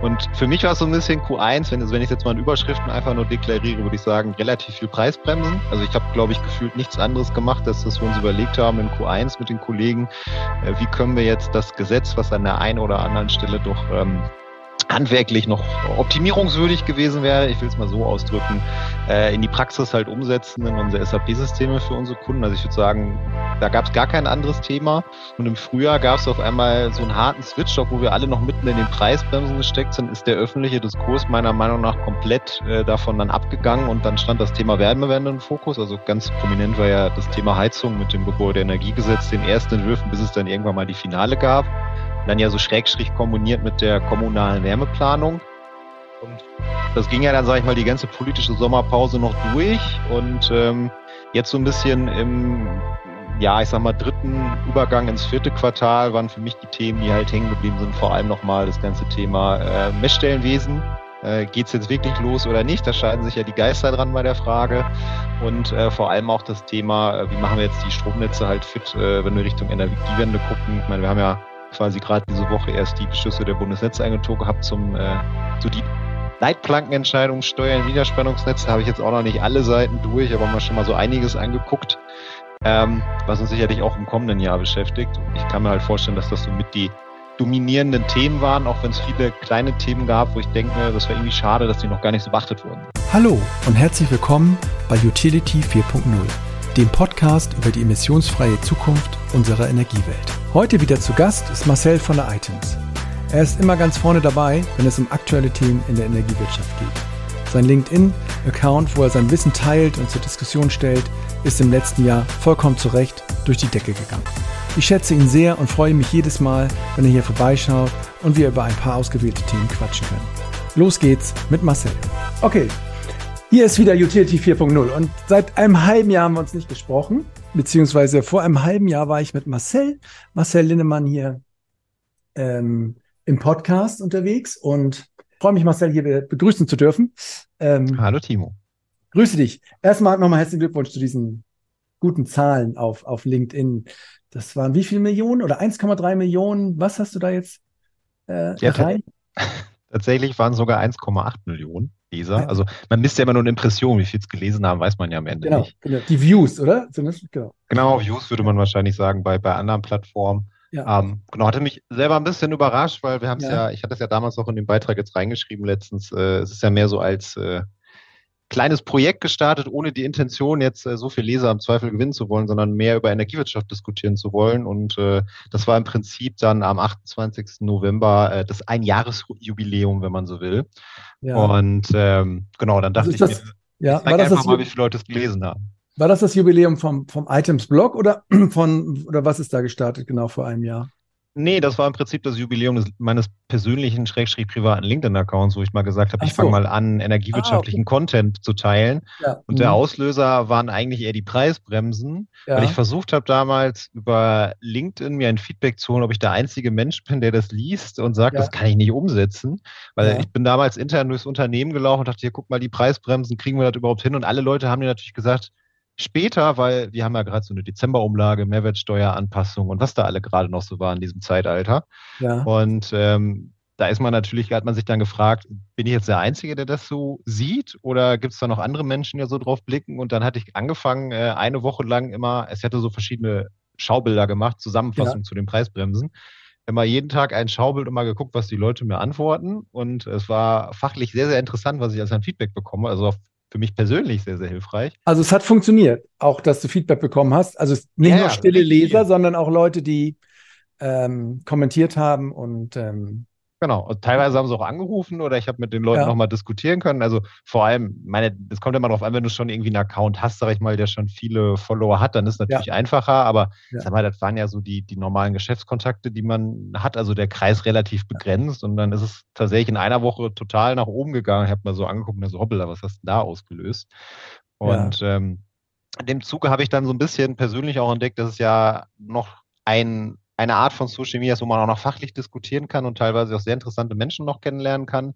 Und für mich war es so ein bisschen Q1, wenn, wenn ich jetzt mal in Überschriften einfach nur deklariere, würde ich sagen, relativ viel Preisbremsen. Also ich habe, glaube ich, gefühlt nichts anderes gemacht, als dass wir uns überlegt haben in Q1 mit den Kollegen, äh, wie können wir jetzt das Gesetz, was an der einen oder anderen Stelle doch ähm, handwerklich noch optimierungswürdig gewesen wäre, ich will es mal so ausdrücken, äh, in die Praxis halt umsetzen in unsere SAP-Systeme für unsere Kunden. Also ich würde sagen, da gab es gar kein anderes Thema. Und im Frühjahr gab es auf einmal so einen harten Switch, obwohl wir alle noch mitten in den Preisbremsen gesteckt sind, ist der öffentliche Diskurs meiner Meinung nach komplett äh, davon dann abgegangen und dann stand das Thema Wärmewende im Fokus. Also ganz prominent war ja das Thema Heizung mit dem Gebäudeenergiegesetz, den ersten Entwürfen, bis es dann irgendwann mal die Finale gab dann ja so schrägstrich kombiniert mit der kommunalen Wärmeplanung. Und das ging ja dann, sage ich mal, die ganze politische Sommerpause noch durch und ähm, jetzt so ein bisschen im, ja, ich sag mal, dritten Übergang ins vierte Quartal waren für mich die Themen, die halt hängen geblieben sind, vor allem nochmal das ganze Thema äh, Messstellenwesen. Äh, Geht es jetzt wirklich los oder nicht? Da scheiden sich ja die Geister dran bei der Frage. Und äh, vor allem auch das Thema, äh, wie machen wir jetzt die Stromnetze halt fit, äh, wenn wir Richtung Energiewende gucken. Ich meine, wir haben ja quasi gerade diese Woche erst die Beschlüsse der Bundesnetzagentur gehabt zum äh, zu die Leitplankenentscheidung Steuern, Widerspannungsnetze. Habe ich jetzt auch noch nicht alle Seiten durch, aber mal schon mal so einiges angeguckt, ähm, was uns sicherlich auch im kommenden Jahr beschäftigt. Und ich kann mir halt vorstellen, dass das so mit die dominierenden Themen waren, auch wenn es viele kleine Themen gab, wo ich denke, das war irgendwie schade, dass die noch gar nicht so beachtet wurden. Hallo und herzlich willkommen bei Utility 4.0 dem Podcast über die emissionsfreie Zukunft unserer Energiewelt. Heute wieder zu Gast ist Marcel von der Items. Er ist immer ganz vorne dabei, wenn es um aktuelle Themen in der Energiewirtschaft geht. Sein LinkedIn-Account, wo er sein Wissen teilt und zur Diskussion stellt, ist im letzten Jahr vollkommen zu Recht durch die Decke gegangen. Ich schätze ihn sehr und freue mich jedes Mal, wenn er hier vorbeischaut und wir über ein paar ausgewählte Themen quatschen können. Los geht's mit Marcel. Okay, hier ist wieder Utility 4.0 und seit einem halben Jahr haben wir uns nicht gesprochen, beziehungsweise vor einem halben Jahr war ich mit Marcel, Marcel Linnemann hier ähm, im Podcast unterwegs und freue mich, Marcel hier begrüßen zu dürfen. Ähm, Hallo Timo. Grüße dich. Erstmal nochmal herzlichen Glückwunsch zu diesen guten Zahlen auf, auf LinkedIn. Das waren wie viele Millionen oder 1,3 Millionen? Was hast du da jetzt äh, ja, erreicht? Tatsächlich waren es sogar 1,8 Millionen. Leser. Also man misst ja immer nur eine Impression, wie viel es gelesen haben, weiß man ja am Ende genau, nicht. Genau, die Views, oder? Genau. genau, Views würde man wahrscheinlich sagen bei, bei anderen Plattformen. Ja. Ähm, genau, hatte mich selber ein bisschen überrascht, weil wir haben es ja. ja. ich hatte es ja damals auch in den Beitrag jetzt reingeschrieben letztens, äh, es ist ja mehr so als äh, kleines Projekt gestartet, ohne die Intention, jetzt äh, so viel Leser im Zweifel gewinnen zu wollen, sondern mehr über Energiewirtschaft diskutieren zu wollen. Und äh, das war im Prinzip dann am 28. November äh, das Einjahresjubiläum, wenn man so will. Ja. Und ähm, genau, dann dachte also ich das, mir, ja, ich zeig einfach mal, wie viele Leute es gelesen haben. War das das Jubiläum vom, vom Items-Blog oder von oder was ist da gestartet genau vor einem Jahr? Nee, das war im Prinzip das Jubiläum des, meines persönlichen, schrägstrich privaten LinkedIn-Accounts, wo ich mal gesagt habe, ich so. fange mal an, energiewirtschaftlichen ah, okay. Content zu teilen. Ja. Und mhm. der Auslöser waren eigentlich eher die Preisbremsen, ja. weil ich versucht habe damals über LinkedIn mir ein Feedback zu holen, ob ich der einzige Mensch bin, der das liest und sagt, ja. das kann ich nicht umsetzen. Weil ich bin damals intern durchs Unternehmen gelaufen und dachte, hier, guck mal, die Preisbremsen, kriegen wir das überhaupt hin? Und alle Leute haben mir natürlich gesagt, später, weil wir haben ja gerade so eine Dezemberumlage, Mehrwertsteueranpassung und was da alle gerade noch so war in diesem Zeitalter. Ja. Und ähm, da ist man natürlich, hat man sich dann gefragt, bin ich jetzt der Einzige, der das so sieht oder gibt es da noch andere Menschen, die so drauf blicken? Und dann hatte ich angefangen, äh, eine Woche lang immer, es hätte so verschiedene Schaubilder gemacht, Zusammenfassung ja. zu den Preisbremsen. Immer jeden Tag ein Schaubild und mal geguckt, was die Leute mir antworten. Und es war fachlich sehr, sehr interessant, was ich als ein Feedback bekomme. Also auf für mich persönlich sehr, sehr hilfreich. Also es hat funktioniert, auch dass du Feedback bekommen hast. Also nicht ja, nur stille Leser, sondern auch Leute, die ähm, kommentiert haben und ähm, Genau. Und teilweise haben sie auch angerufen oder ich habe mit den Leuten ja. nochmal diskutieren können. Also vor allem, meine, das kommt immer darauf an, wenn du schon irgendwie einen Account hast, sag ich mal, der schon viele Follower hat, dann ist es natürlich ja. einfacher. Aber ja. sag mal, das waren ja so die, die normalen Geschäftskontakte, die man hat, also der Kreis relativ begrenzt. Und dann ist es tatsächlich in einer Woche total nach oben gegangen. Ich habe mal so angeguckt und so, hoppla, was hast du da ausgelöst? Und ähm, in dem Zuge habe ich dann so ein bisschen persönlich auch entdeckt, dass es ja noch ein eine Art von Social Media ist, wo man auch noch fachlich diskutieren kann und teilweise auch sehr interessante Menschen noch kennenlernen kann.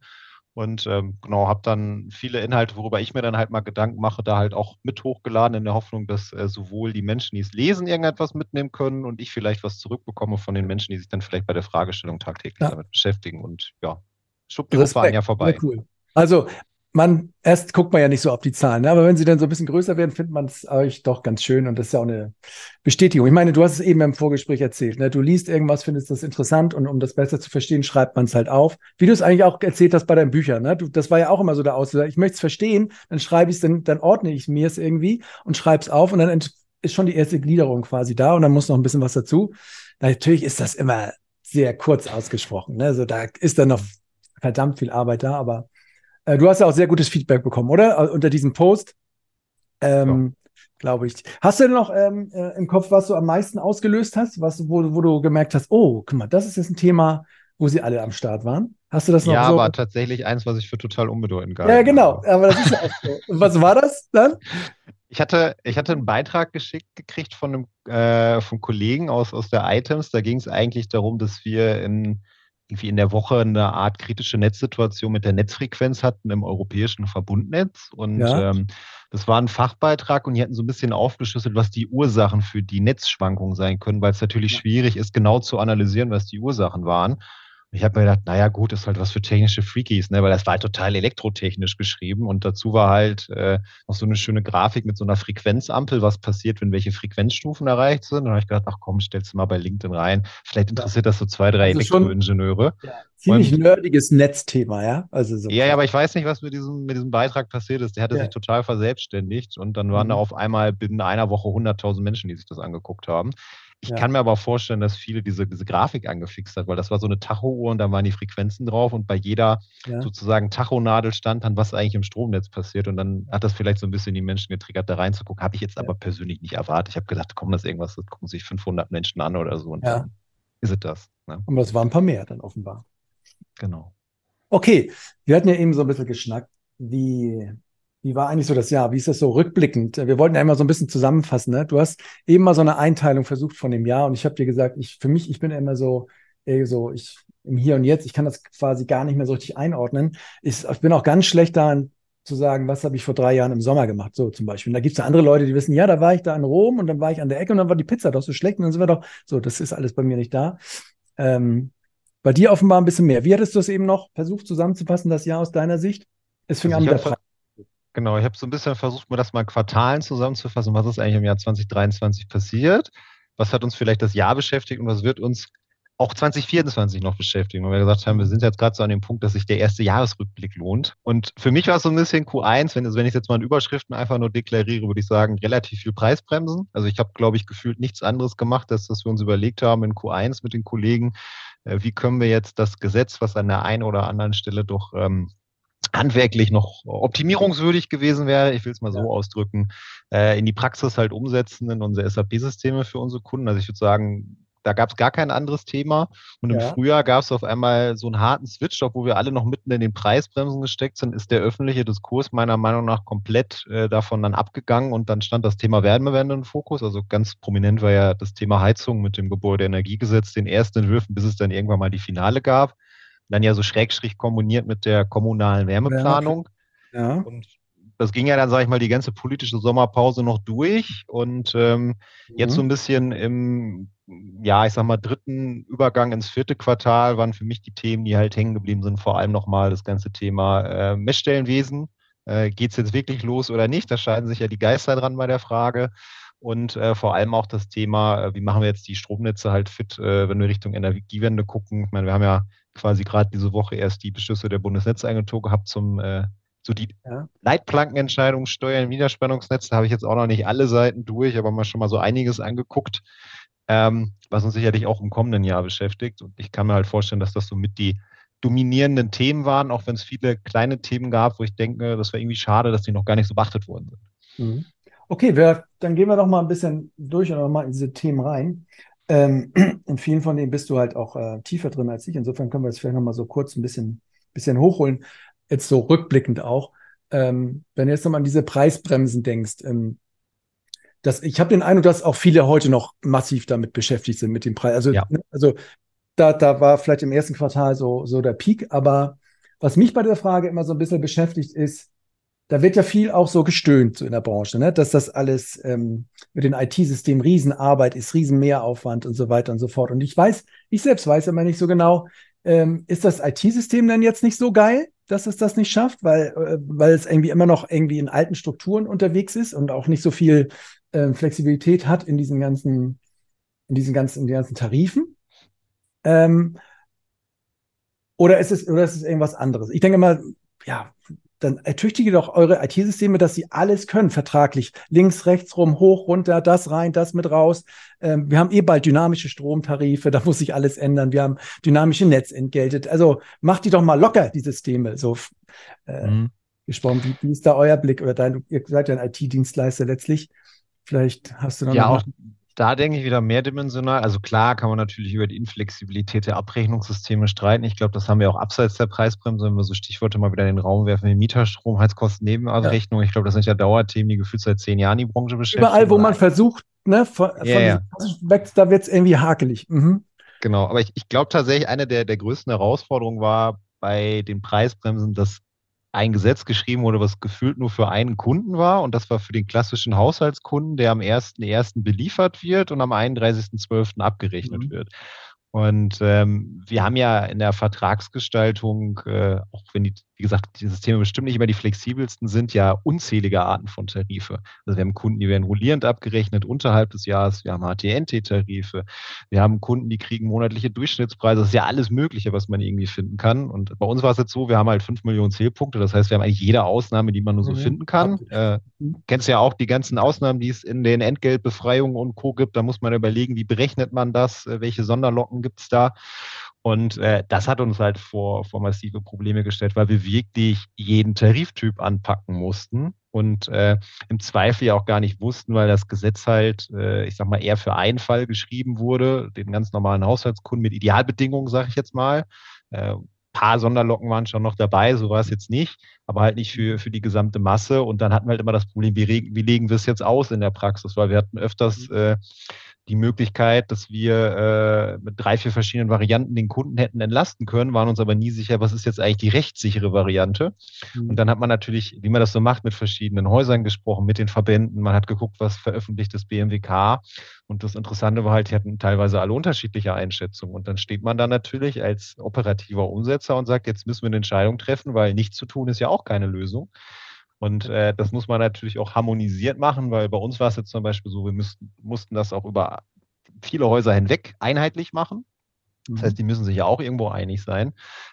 Und ähm, genau, habe dann viele Inhalte, worüber ich mir dann halt mal Gedanken mache, da halt auch mit hochgeladen in der Hoffnung, dass äh, sowohl die Menschen, die es lesen, irgendetwas mitnehmen können und ich vielleicht was zurückbekomme von den Menschen, die sich dann vielleicht bei der Fragestellung tagtäglich ja. damit beschäftigen. Und ja, Schubdirup waren ja vorbei. Ja, cool. Also man, erst guckt man ja nicht so auf die Zahlen, ne? aber wenn sie dann so ein bisschen größer werden, findet man es euch doch ganz schön und das ist ja auch eine Bestätigung. Ich meine, du hast es eben im Vorgespräch erzählt, ne? du liest irgendwas, findest das interessant und um das besser zu verstehen, schreibt man es halt auf. Wie du es eigentlich auch erzählt hast bei deinen Büchern, ne? du, das war ja auch immer so der Auslöser. Ich möchte es verstehen, dann schreibe ich es, dann, dann ordne ich mir es irgendwie und schreibe es auf und dann ist schon die erste Gliederung quasi da und dann muss noch ein bisschen was dazu. Natürlich ist das immer sehr kurz ausgesprochen, ne? also da ist dann noch verdammt viel Arbeit da, aber äh, du hast ja auch sehr gutes Feedback bekommen, oder? Äh, unter diesem Post. Ähm, ja. Glaube ich. Hast du denn noch ähm, äh, im Kopf, was du am meisten ausgelöst hast? Was, wo, wo du gemerkt hast, oh, guck mal, das ist jetzt ein Thema, wo sie alle am Start waren? Hast du das noch ja, so? Ja, aber tatsächlich eins, was ich für total unbedeutend gehalten Ja, genau. Habe. Aber das ist ja auch so. Und was war das dann? Ich hatte, ich hatte einen Beitrag geschickt gekriegt von einem äh, von Kollegen aus, aus der Items. Da ging es eigentlich darum, dass wir in irgendwie in der Woche eine Art kritische Netzsituation mit der Netzfrequenz hatten im europäischen Verbundnetz. Und ja. ähm, das war ein Fachbeitrag und die hatten so ein bisschen aufgeschlüsselt, was die Ursachen für die Netzschwankungen sein können, weil es natürlich schwierig ist, genau zu analysieren, was die Ursachen waren. Ich habe mir gedacht, naja, gut, ist halt was für technische Freakies, ne? weil das war halt total elektrotechnisch geschrieben und dazu war halt äh, noch so eine schöne Grafik mit so einer Frequenzampel, was passiert, wenn welche Frequenzstufen erreicht sind. Und dann habe ich gedacht, ach komm, stellst du mal bei LinkedIn rein. Vielleicht interessiert das so zwei, drei also Elektroingenieure. Ja, ziemlich und, nerdiges Netzthema, ja? Also so ja, ja, aber ich weiß nicht, was mit diesem, mit diesem Beitrag passiert ist. Der hatte ja. sich total verselbstständigt und dann waren mhm. da auf einmal binnen einer Woche 100.000 Menschen, die sich das angeguckt haben. Ich ja. kann mir aber vorstellen, dass viele diese, diese Grafik angefixt hat, weil das war so eine Tacho-Uhr und da waren die Frequenzen drauf und bei jeder ja. sozusagen Tachonadel stand dann, was eigentlich im Stromnetz passiert und dann hat das vielleicht so ein bisschen die Menschen getriggert, da reinzugucken. Habe ich jetzt ja. aber persönlich nicht erwartet. Ich habe gedacht, komm, das ist irgendwas, das gucken sich 500 Menschen an oder so und dann ist es das. Ne? Und das waren ein paar mehr dann offenbar. Genau. Okay, wir hatten ja eben so ein bisschen geschnackt, wie wie war eigentlich so das Jahr? Wie ist das so rückblickend? Wir wollten ja immer so ein bisschen zusammenfassen. Ne? Du hast eben mal so eine Einteilung versucht von dem Jahr und ich habe dir gesagt, ich für mich, ich bin immer so, ey, so ich im Hier und Jetzt, ich kann das quasi gar nicht mehr so richtig einordnen. Ich, ich bin auch ganz schlecht daran zu sagen, was habe ich vor drei Jahren im Sommer gemacht, so zum Beispiel. Und da gibt es ja andere Leute, die wissen, ja, da war ich da in Rom und dann war ich an der Ecke und dann war die Pizza doch so schlecht und dann sind wir doch, so, das ist alles bei mir nicht da. Ähm, bei dir offenbar ein bisschen mehr. Wie hattest du es eben noch versucht zusammenzufassen, das Jahr aus deiner Sicht? Es fing also an mit der Frage. Genau, ich habe so ein bisschen versucht, mir das mal Quartalen zusammenzufassen. Was ist eigentlich im Jahr 2023 passiert? Was hat uns vielleicht das Jahr beschäftigt und was wird uns auch 2024 noch beschäftigen, weil wir gesagt haben, wir sind jetzt gerade so an dem Punkt, dass sich der erste Jahresrückblick lohnt. Und für mich war es so ein bisschen Q1, wenn, also wenn ich jetzt mal in Überschriften einfach nur deklariere, würde ich sagen, relativ viel Preisbremsen. Also ich habe, glaube ich, gefühlt nichts anderes gemacht, als dass wir uns überlegt haben in Q1 mit den Kollegen, äh, wie können wir jetzt das Gesetz, was an der einen oder anderen Stelle doch ähm, handwerklich noch optimierungswürdig gewesen wäre, ich will es mal so ja. ausdrücken, äh, in die Praxis halt umsetzen in unsere SAP-Systeme für unsere Kunden. Also ich würde sagen, da gab es gar kein anderes Thema. Und im ja. Frühjahr gab es auf einmal so einen harten Switch, obwohl wir alle noch mitten in den Preisbremsen gesteckt sind, ist der öffentliche Diskurs meiner Meinung nach komplett äh, davon dann abgegangen und dann stand das Thema Wärmewende im Fokus. Also ganz prominent war ja das Thema Heizung mit dem Gebäudeenergiegesetz, den ersten Entwürfen, bis es dann irgendwann mal die Finale gab dann ja so schrägstrich kombiniert mit der kommunalen Wärmeplanung. Ja. Und das ging ja dann, sage ich mal, die ganze politische Sommerpause noch durch. Und ähm, mhm. jetzt so ein bisschen im, ja, ich sag mal, dritten Übergang ins vierte Quartal waren für mich die Themen, die halt hängen geblieben sind, vor allem nochmal das ganze Thema äh, Messstellenwesen. Äh, Geht es jetzt wirklich los oder nicht? Da scheiden sich ja die Geister dran bei der Frage. Und äh, vor allem auch das Thema, äh, wie machen wir jetzt die Stromnetze halt fit, äh, wenn wir Richtung Energiewende gucken. Ich meine, wir haben ja quasi gerade diese Woche erst die Beschlüsse der Bundesnetzagentur gehabt zum äh, so die ja. Leitplankenentscheidung Steuern, Widerspannungsnetz, da habe ich jetzt auch noch nicht alle Seiten durch, aber mal schon mal so einiges angeguckt, ähm, was uns sicherlich auch im kommenden Jahr beschäftigt. Und ich kann mir halt vorstellen, dass das so mit die dominierenden Themen waren, auch wenn es viele kleine Themen gab, wo ich denke, das war irgendwie schade, dass die noch gar nicht so beachtet worden sind. Mhm. Okay, wir, dann gehen wir doch mal ein bisschen durch und mal in diese Themen rein. Ähm, in vielen von denen bist du halt auch äh, tiefer drin als ich. Insofern können wir das vielleicht nochmal so kurz ein bisschen, bisschen hochholen. Jetzt so rückblickend auch. Ähm, wenn du jetzt nochmal an diese Preisbremsen denkst, ähm, das, ich habe den Eindruck, dass auch viele heute noch massiv damit beschäftigt sind mit dem Preis. Also, ja. Ne, also da, da war vielleicht im ersten Quartal so, so der Peak, aber was mich bei der Frage immer so ein bisschen beschäftigt ist, da wird ja viel auch so gestöhnt so in der Branche, ne? dass das alles ähm, mit den IT-Systemen Riesenarbeit ist, Riesenmehraufwand und so weiter und so fort. Und ich weiß, ich selbst weiß immer nicht so genau, ähm, ist das IT-System dann jetzt nicht so geil, dass es das nicht schafft, weil, äh, weil es irgendwie immer noch irgendwie in alten Strukturen unterwegs ist und auch nicht so viel äh, Flexibilität hat in diesen ganzen, in diesen ganzen, in den ganzen Tarifen? Ähm, oder ist es, oder ist es irgendwas anderes? Ich denke mal, ja, dann ertüchtige doch eure IT-Systeme, dass sie alles können, vertraglich. Links, rechts rum, hoch, runter, das rein, das mit raus. Ähm, wir haben eh bald dynamische Stromtarife, da muss sich alles ändern. Wir haben dynamische Netzentgelte. Also macht die doch mal locker, die Systeme. So äh, mhm. gesprochen. Wie, wie, ist da euer Blick? Oder dein, ihr seid ja ein IT-Dienstleister letztlich. Vielleicht hast du noch ja, auch, da denke ich wieder mehrdimensional. Also klar kann man natürlich über die Inflexibilität der Abrechnungssysteme streiten. Ich glaube, das haben wir auch abseits der Preisbremse, wenn wir so Stichworte mal wieder in den Raum werfen, wie Mieterstrom, Heizkosten, Nebenabrechnung. Ja. Ich glaube, das sind ja Dauerthemen, die gefühlt seit zehn Jahren die Branche beschäftigen. Überall, wo man versucht, ne, von, ja, von weg, da wird es irgendwie hakelig. Mhm. Genau, aber ich, ich glaube tatsächlich, eine der, der größten Herausforderungen war bei den Preisbremsen, dass ein Gesetz geschrieben wurde, was gefühlt nur für einen Kunden war. Und das war für den klassischen Haushaltskunden, der am 1.1. beliefert wird und am 31.12. abgerechnet mhm. wird. Und ähm, wir haben ja in der Vertragsgestaltung, äh, auch wenn die, wie gesagt, die Systeme bestimmt nicht immer die flexibelsten sind, ja unzählige Arten von Tarife. Also wir haben Kunden, die werden rollierend abgerechnet unterhalb des Jahres, wir haben HTNT-Tarife, wir haben Kunden, die kriegen monatliche Durchschnittspreise. Das ist ja alles Mögliche, was man irgendwie finden kann. Und bei uns war es jetzt so, wir haben halt fünf Millionen Zählpunkte, das heißt, wir haben eigentlich jede Ausnahme, die man nur so mhm. finden kann. Äh, kennst ja auch die ganzen Ausnahmen, die es in den Entgeltbefreiungen und Co. gibt. Da muss man überlegen, wie berechnet man das, äh, welche Sonderlocken gibt es da. Und äh, das hat uns halt vor, vor massive Probleme gestellt, weil wir wirklich jeden Tariftyp anpacken mussten und äh, im Zweifel ja auch gar nicht wussten, weil das Gesetz halt, äh, ich sag mal, eher für einen Fall geschrieben wurde, den ganz normalen Haushaltskunden mit Idealbedingungen, sage ich jetzt mal. Äh, paar Sonderlocken waren schon noch dabei, so war es jetzt nicht, aber halt nicht für, für die gesamte Masse. Und dann hatten wir halt immer das Problem, wie, wie legen wir es jetzt aus in der Praxis, weil wir hatten öfters äh, die Möglichkeit, dass wir äh, mit drei, vier verschiedenen Varianten den Kunden hätten entlasten können, waren uns aber nie sicher, was ist jetzt eigentlich die rechtssichere Variante. Mhm. Und dann hat man natürlich, wie man das so macht, mit verschiedenen Häusern gesprochen, mit den Verbänden. Man hat geguckt, was veröffentlicht das BMWK. Und das Interessante war halt, die hatten teilweise alle unterschiedliche Einschätzungen. Und dann steht man da natürlich als operativer Umsetzer und sagt, jetzt müssen wir eine Entscheidung treffen, weil nichts zu tun ist ja auch keine Lösung. Und äh, das muss man natürlich auch harmonisiert machen, weil bei uns war es jetzt zum Beispiel so, wir müssten, mussten das auch über viele Häuser hinweg einheitlich machen. Das heißt, mhm. die müssen sich ja auch irgendwo einig sein.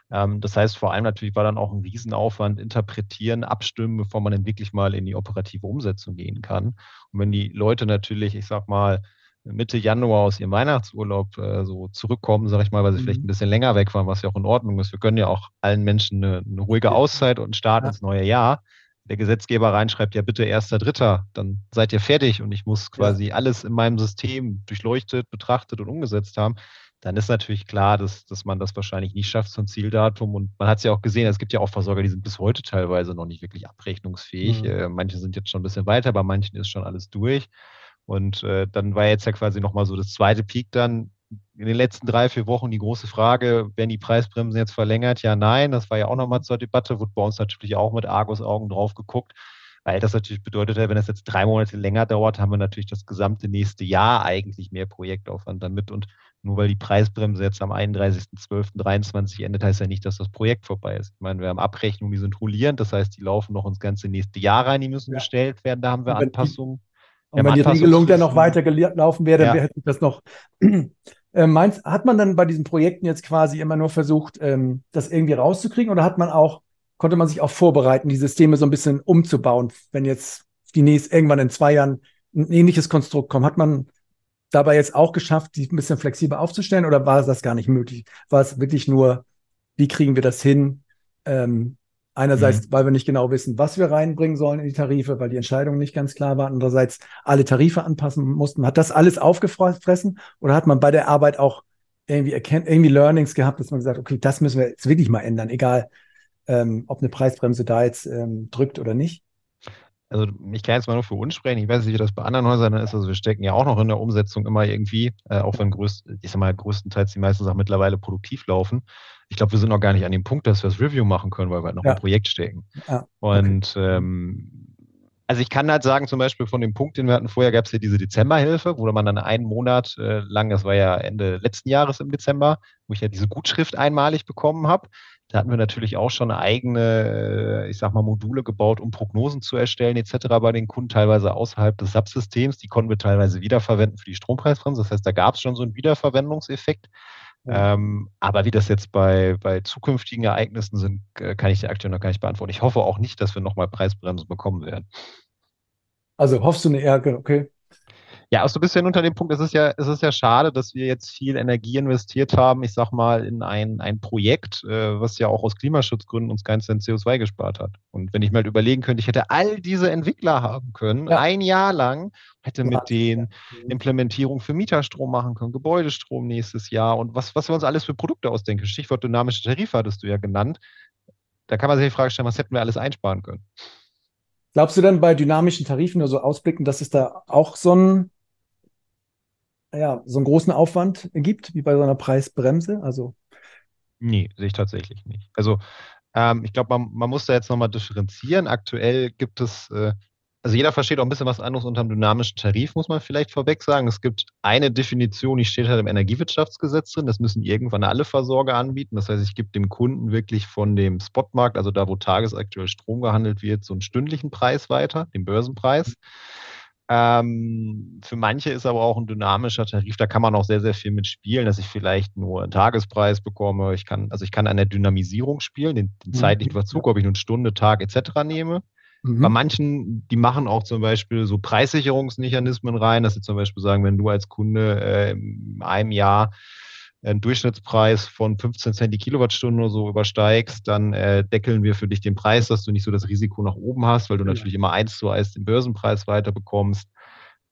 Ähm, das heißt, vor allem natürlich war dann auch ein Riesenaufwand, interpretieren, abstimmen, bevor man dann wirklich mal in die operative Umsetzung gehen kann. Und wenn die Leute natürlich, ich sag mal, Mitte Januar aus ihrem Weihnachtsurlaub äh, so zurückkommen, sage ich mal, weil sie mhm. vielleicht ein bisschen länger weg waren, was ja auch in Ordnung ist. Wir gönnen ja auch allen Menschen eine, eine ruhige Auszeit und einen Start ja. ins neue Jahr der Gesetzgeber reinschreibt, ja bitte erster, dritter, dann seid ihr fertig und ich muss quasi ja. alles in meinem System durchleuchtet, betrachtet und umgesetzt haben, dann ist natürlich klar, dass, dass man das wahrscheinlich nicht schafft zum Zieldatum. Und man hat es ja auch gesehen, es gibt ja auch Versorger, die sind bis heute teilweise noch nicht wirklich abrechnungsfähig. Mhm. Äh, manche sind jetzt schon ein bisschen weiter, bei manchen ist schon alles durch. Und äh, dann war jetzt ja quasi nochmal so das zweite Peak dann, in den letzten drei, vier Wochen die große Frage, werden die Preisbremsen jetzt verlängert? Ja, nein. Das war ja auch nochmal zur Debatte, wurde bei uns natürlich auch mit Argus-Augen drauf geguckt, weil das natürlich bedeutet, wenn das jetzt drei Monate länger dauert, haben wir natürlich das gesamte nächste Jahr eigentlich mehr Projektaufwand damit. Und nur weil die Preisbremse jetzt am 31.12.23 endet, heißt ja nicht, dass das Projekt vorbei ist. Ich meine, wir haben Abrechnungen, die sind rollierend, das heißt, die laufen noch ins ganze nächste Jahr rein, die müssen ja. gestellt werden, da haben wir Anpassungen. Und wenn die Regelung dann noch weiter gelaufen wäre, dann ja. hätte ich das noch äh, meinst, hat man dann bei diesen Projekten jetzt quasi immer nur versucht, ähm, das irgendwie rauszukriegen oder hat man auch, konnte man sich auch vorbereiten, die Systeme so ein bisschen umzubauen, wenn jetzt die nächst, irgendwann in zwei Jahren ein ähnliches Konstrukt kommt? Hat man dabei jetzt auch geschafft, die ein bisschen flexibel aufzustellen oder war das gar nicht möglich? War es wirklich nur, wie kriegen wir das hin? Ähm, Einerseits, mhm. weil wir nicht genau wissen, was wir reinbringen sollen in die Tarife, weil die Entscheidungen nicht ganz klar waren. Andererseits alle Tarife anpassen mussten. Hat das alles aufgefressen oder hat man bei der Arbeit auch irgendwie, erkennt, irgendwie Learnings gehabt, dass man gesagt, okay, das müssen wir jetzt wirklich mal ändern, egal ähm, ob eine Preisbremse da jetzt ähm, drückt oder nicht? Also ich kann jetzt mal nur für uns sprechen. Ich weiß nicht, wie das bei anderen Häusern ist. Also wir stecken ja auch noch in der Umsetzung immer irgendwie, äh, auch wenn größt, ich sag mal, größtenteils die meisten Sachen mittlerweile produktiv laufen ich glaube, wir sind noch gar nicht an dem Punkt, dass wir das Review machen können, weil wir halt noch ja. im Projekt stecken. Ja. Und okay. ähm, Also ich kann halt sagen, zum Beispiel von dem Punkt, den wir hatten vorher, gab es ja diese Dezemberhilfe, wo man dann einen Monat äh, lang, das war ja Ende letzten Jahres im Dezember, wo ich ja diese Gutschrift einmalig bekommen habe. Da hatten wir natürlich auch schon eigene, äh, ich sag mal, Module gebaut, um Prognosen zu erstellen, etc. bei den Kunden, teilweise außerhalb des Subsystems. Die konnten wir teilweise wiederverwenden für die Strompreisbremse. Das heißt, da gab es schon so einen Wiederverwendungseffekt. Ja. Ähm, aber wie das jetzt bei, bei zukünftigen Ereignissen sind, äh, kann ich dir aktuell noch gar nicht beantworten. Ich hoffe auch nicht, dass wir nochmal Preisbremsen bekommen werden. Also hoffst du eine eher, okay. Ja, also du bist ja unter dem Punkt, es ist ja, es ist ja schade, dass wir jetzt viel Energie investiert haben, ich sag mal, in ein, ein Projekt, äh, was ja auch aus Klimaschutzgründen uns keinen Cent CO2 gespart hat. Und wenn ich mal überlegen könnte, ich hätte all diese Entwickler haben können, ja. ein Jahr lang, hätte mit den mhm. Implementierungen für Mieterstrom machen können, Gebäudestrom nächstes Jahr und was, was wir uns alles für Produkte ausdenken. Stichwort dynamische Tarife hattest du ja genannt. Da kann man sich die Frage stellen, was hätten wir alles einsparen können? Glaubst du denn bei dynamischen Tarifen nur so ausblicken, dass es da auch so ein ja, so einen großen Aufwand gibt, wie bei so einer Preisbremse? Also. Nee, sehe ich tatsächlich nicht. Also ähm, ich glaube, man, man muss da jetzt nochmal differenzieren. Aktuell gibt es, äh, also jeder versteht auch ein bisschen was anderes unter dem dynamischen Tarif, muss man vielleicht vorweg sagen. Es gibt eine Definition, die steht halt im Energiewirtschaftsgesetz drin. Das müssen irgendwann alle Versorger anbieten. Das heißt, ich gebe dem Kunden wirklich von dem Spotmarkt, also da, wo tagesaktuell Strom gehandelt wird, so einen stündlichen Preis weiter, den Börsenpreis. Mhm. Ähm, für manche ist aber auch ein dynamischer Tarif, da kann man auch sehr, sehr viel mitspielen, dass ich vielleicht nur einen Tagespreis bekomme. Ich kann, also ich kann an der Dynamisierung spielen, den, den mhm. zeitlichen Verzug, ob ich nun Stunde, Tag etc. nehme. Mhm. Bei manchen, die machen auch zum Beispiel so Preissicherungsmechanismen rein, dass sie zum Beispiel sagen, wenn du als Kunde äh, in einem Jahr einen Durchschnittspreis von 15 Cent die Kilowattstunde oder so übersteigst, dann äh, deckeln wir für dich den Preis, dass du nicht so das Risiko nach oben hast, weil du ja. natürlich immer eins zu eins den Börsenpreis weiterbekommst.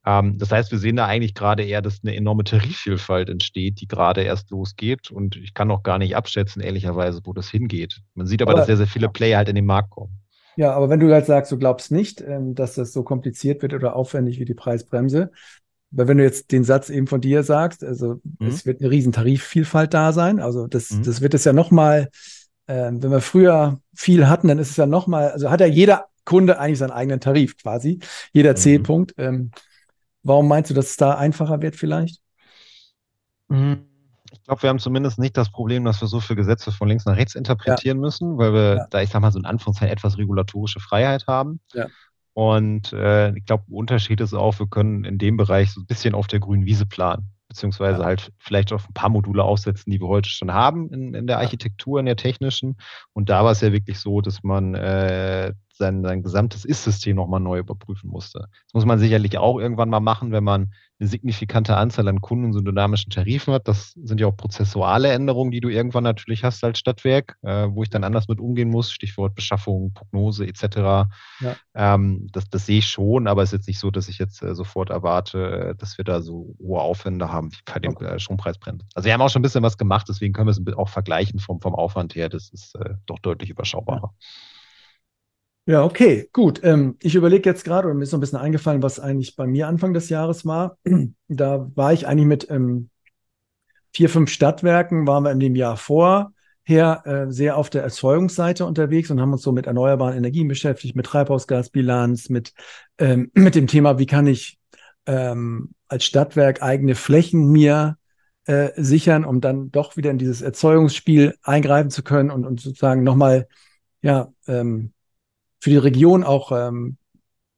Ähm, das heißt, wir sehen da eigentlich gerade eher, dass eine enorme Tarifvielfalt entsteht, die gerade erst losgeht. Und ich kann auch gar nicht abschätzen, ehrlicherweise, wo das hingeht. Man sieht aber, aber dass sehr, sehr viele Player halt in den Markt kommen. Ja, aber wenn du halt sagst, du glaubst nicht, ähm, dass das so kompliziert wird oder aufwendig wie die Preisbremse, weil wenn du jetzt den Satz eben von dir sagst, also mhm. es wird eine riesen Tarifvielfalt da sein, also das, mhm. das wird es ja nochmal, äh, wenn wir früher viel hatten, dann ist es ja nochmal, also hat ja jeder Kunde eigentlich seinen eigenen Tarif quasi, jeder mhm. C-Punkt. Ähm, warum meinst du, dass es da einfacher wird vielleicht? Mhm. Ich glaube, wir haben zumindest nicht das Problem, dass wir so viele Gesetze von links nach rechts interpretieren ja. müssen, weil wir ja. da, ich sag mal, so in Anführungszeichen etwas regulatorische Freiheit haben. Ja. Und äh, ich glaube, Unterschied ist auch, wir können in dem Bereich so ein bisschen auf der grünen Wiese planen, beziehungsweise ja. halt vielleicht auf ein paar Module aufsetzen, die wir heute schon haben in, in der Architektur, in der technischen. Und da war es ja wirklich so, dass man äh, sein, sein gesamtes Ist-System nochmal neu überprüfen musste. Das muss man sicherlich auch irgendwann mal machen, wenn man eine signifikante Anzahl an Kunden so dynamischen Tarifen hat. Das sind ja auch prozessuale Änderungen, die du irgendwann natürlich hast als Stadtwerk, äh, wo ich dann anders mit umgehen muss. Stichwort Beschaffung, Prognose etc. Ja. Ähm, das, das sehe ich schon, aber es ist jetzt nicht so, dass ich jetzt äh, sofort erwarte, dass wir da so hohe Aufwände haben wie bei dem okay. äh, Strompreisbremsen. Also wir haben auch schon ein bisschen was gemacht, deswegen können wir es auch vergleichen vom, vom Aufwand her. Das ist äh, doch deutlich überschaubarer. Ja. Ja, okay, gut. Ähm, ich überlege jetzt gerade, oder mir ist so ein bisschen eingefallen, was eigentlich bei mir Anfang des Jahres war. Da war ich eigentlich mit ähm, vier, fünf Stadtwerken, waren wir in dem Jahr vorher äh, sehr auf der Erzeugungsseite unterwegs und haben uns so mit erneuerbaren Energien beschäftigt, mit Treibhausgasbilanz, mit, ähm, mit dem Thema, wie kann ich ähm, als Stadtwerk eigene Flächen mir äh, sichern, um dann doch wieder in dieses Erzeugungsspiel eingreifen zu können und, und sozusagen nochmal, ja, ähm, für die Region auch ähm,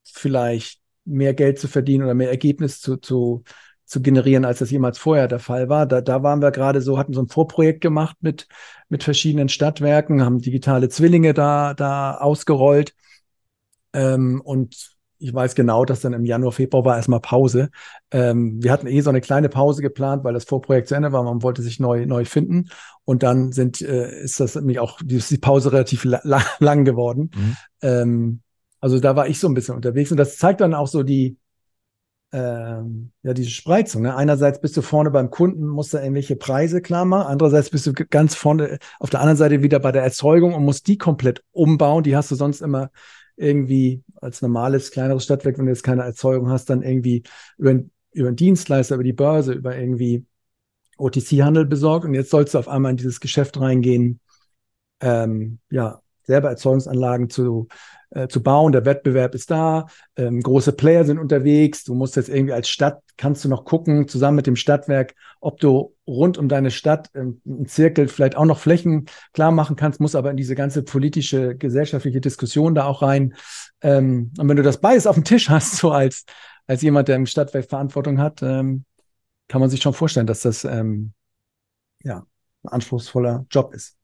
vielleicht mehr Geld zu verdienen oder mehr Ergebnis zu, zu, zu generieren, als das jemals vorher der Fall war. Da, da waren wir gerade so, hatten so ein Vorprojekt gemacht mit, mit verschiedenen Stadtwerken, haben digitale Zwillinge da, da ausgerollt. Ähm, und ich weiß genau, dass dann im Januar, Februar war erstmal Pause. Ähm, wir hatten eh so eine kleine Pause geplant, weil das Vorprojekt zu Ende war. Man wollte sich neu, neu finden. Und dann sind, äh, ist das nämlich auch die, die Pause relativ la lang geworden. Mhm. Ähm, also da war ich so ein bisschen unterwegs. Und das zeigt dann auch so die, ähm, ja, diese Spreizung. Ne? Einerseits bist du vorne beim Kunden, musst da irgendwelche Preise klar machen. Andererseits bist du ganz vorne auf der anderen Seite wieder bei der Erzeugung und musst die komplett umbauen. Die hast du sonst immer irgendwie als normales, kleineres Stadtwerk, wenn du jetzt keine Erzeugung hast, dann irgendwie über, über einen Dienstleister, über die Börse, über irgendwie OTC-Handel besorgt. Und jetzt sollst du auf einmal in dieses Geschäft reingehen, ähm, ja, selber Erzeugungsanlagen zu, äh, zu bauen. Der Wettbewerb ist da, ähm, große Player sind unterwegs. Du musst jetzt irgendwie als Stadt, kannst du noch gucken, zusammen mit dem Stadtwerk, ob du rund um deine Stadt ähm, einen Zirkel vielleicht auch noch Flächen klar machen kannst, muss aber in diese ganze politische, gesellschaftliche Diskussion da auch rein. Ähm, und wenn du das beides auf dem Tisch hast, so als, als jemand, der im Stadtwerk Verantwortung hat, ähm, kann man sich schon vorstellen, dass das ähm, ja, ein anspruchsvoller Job ist.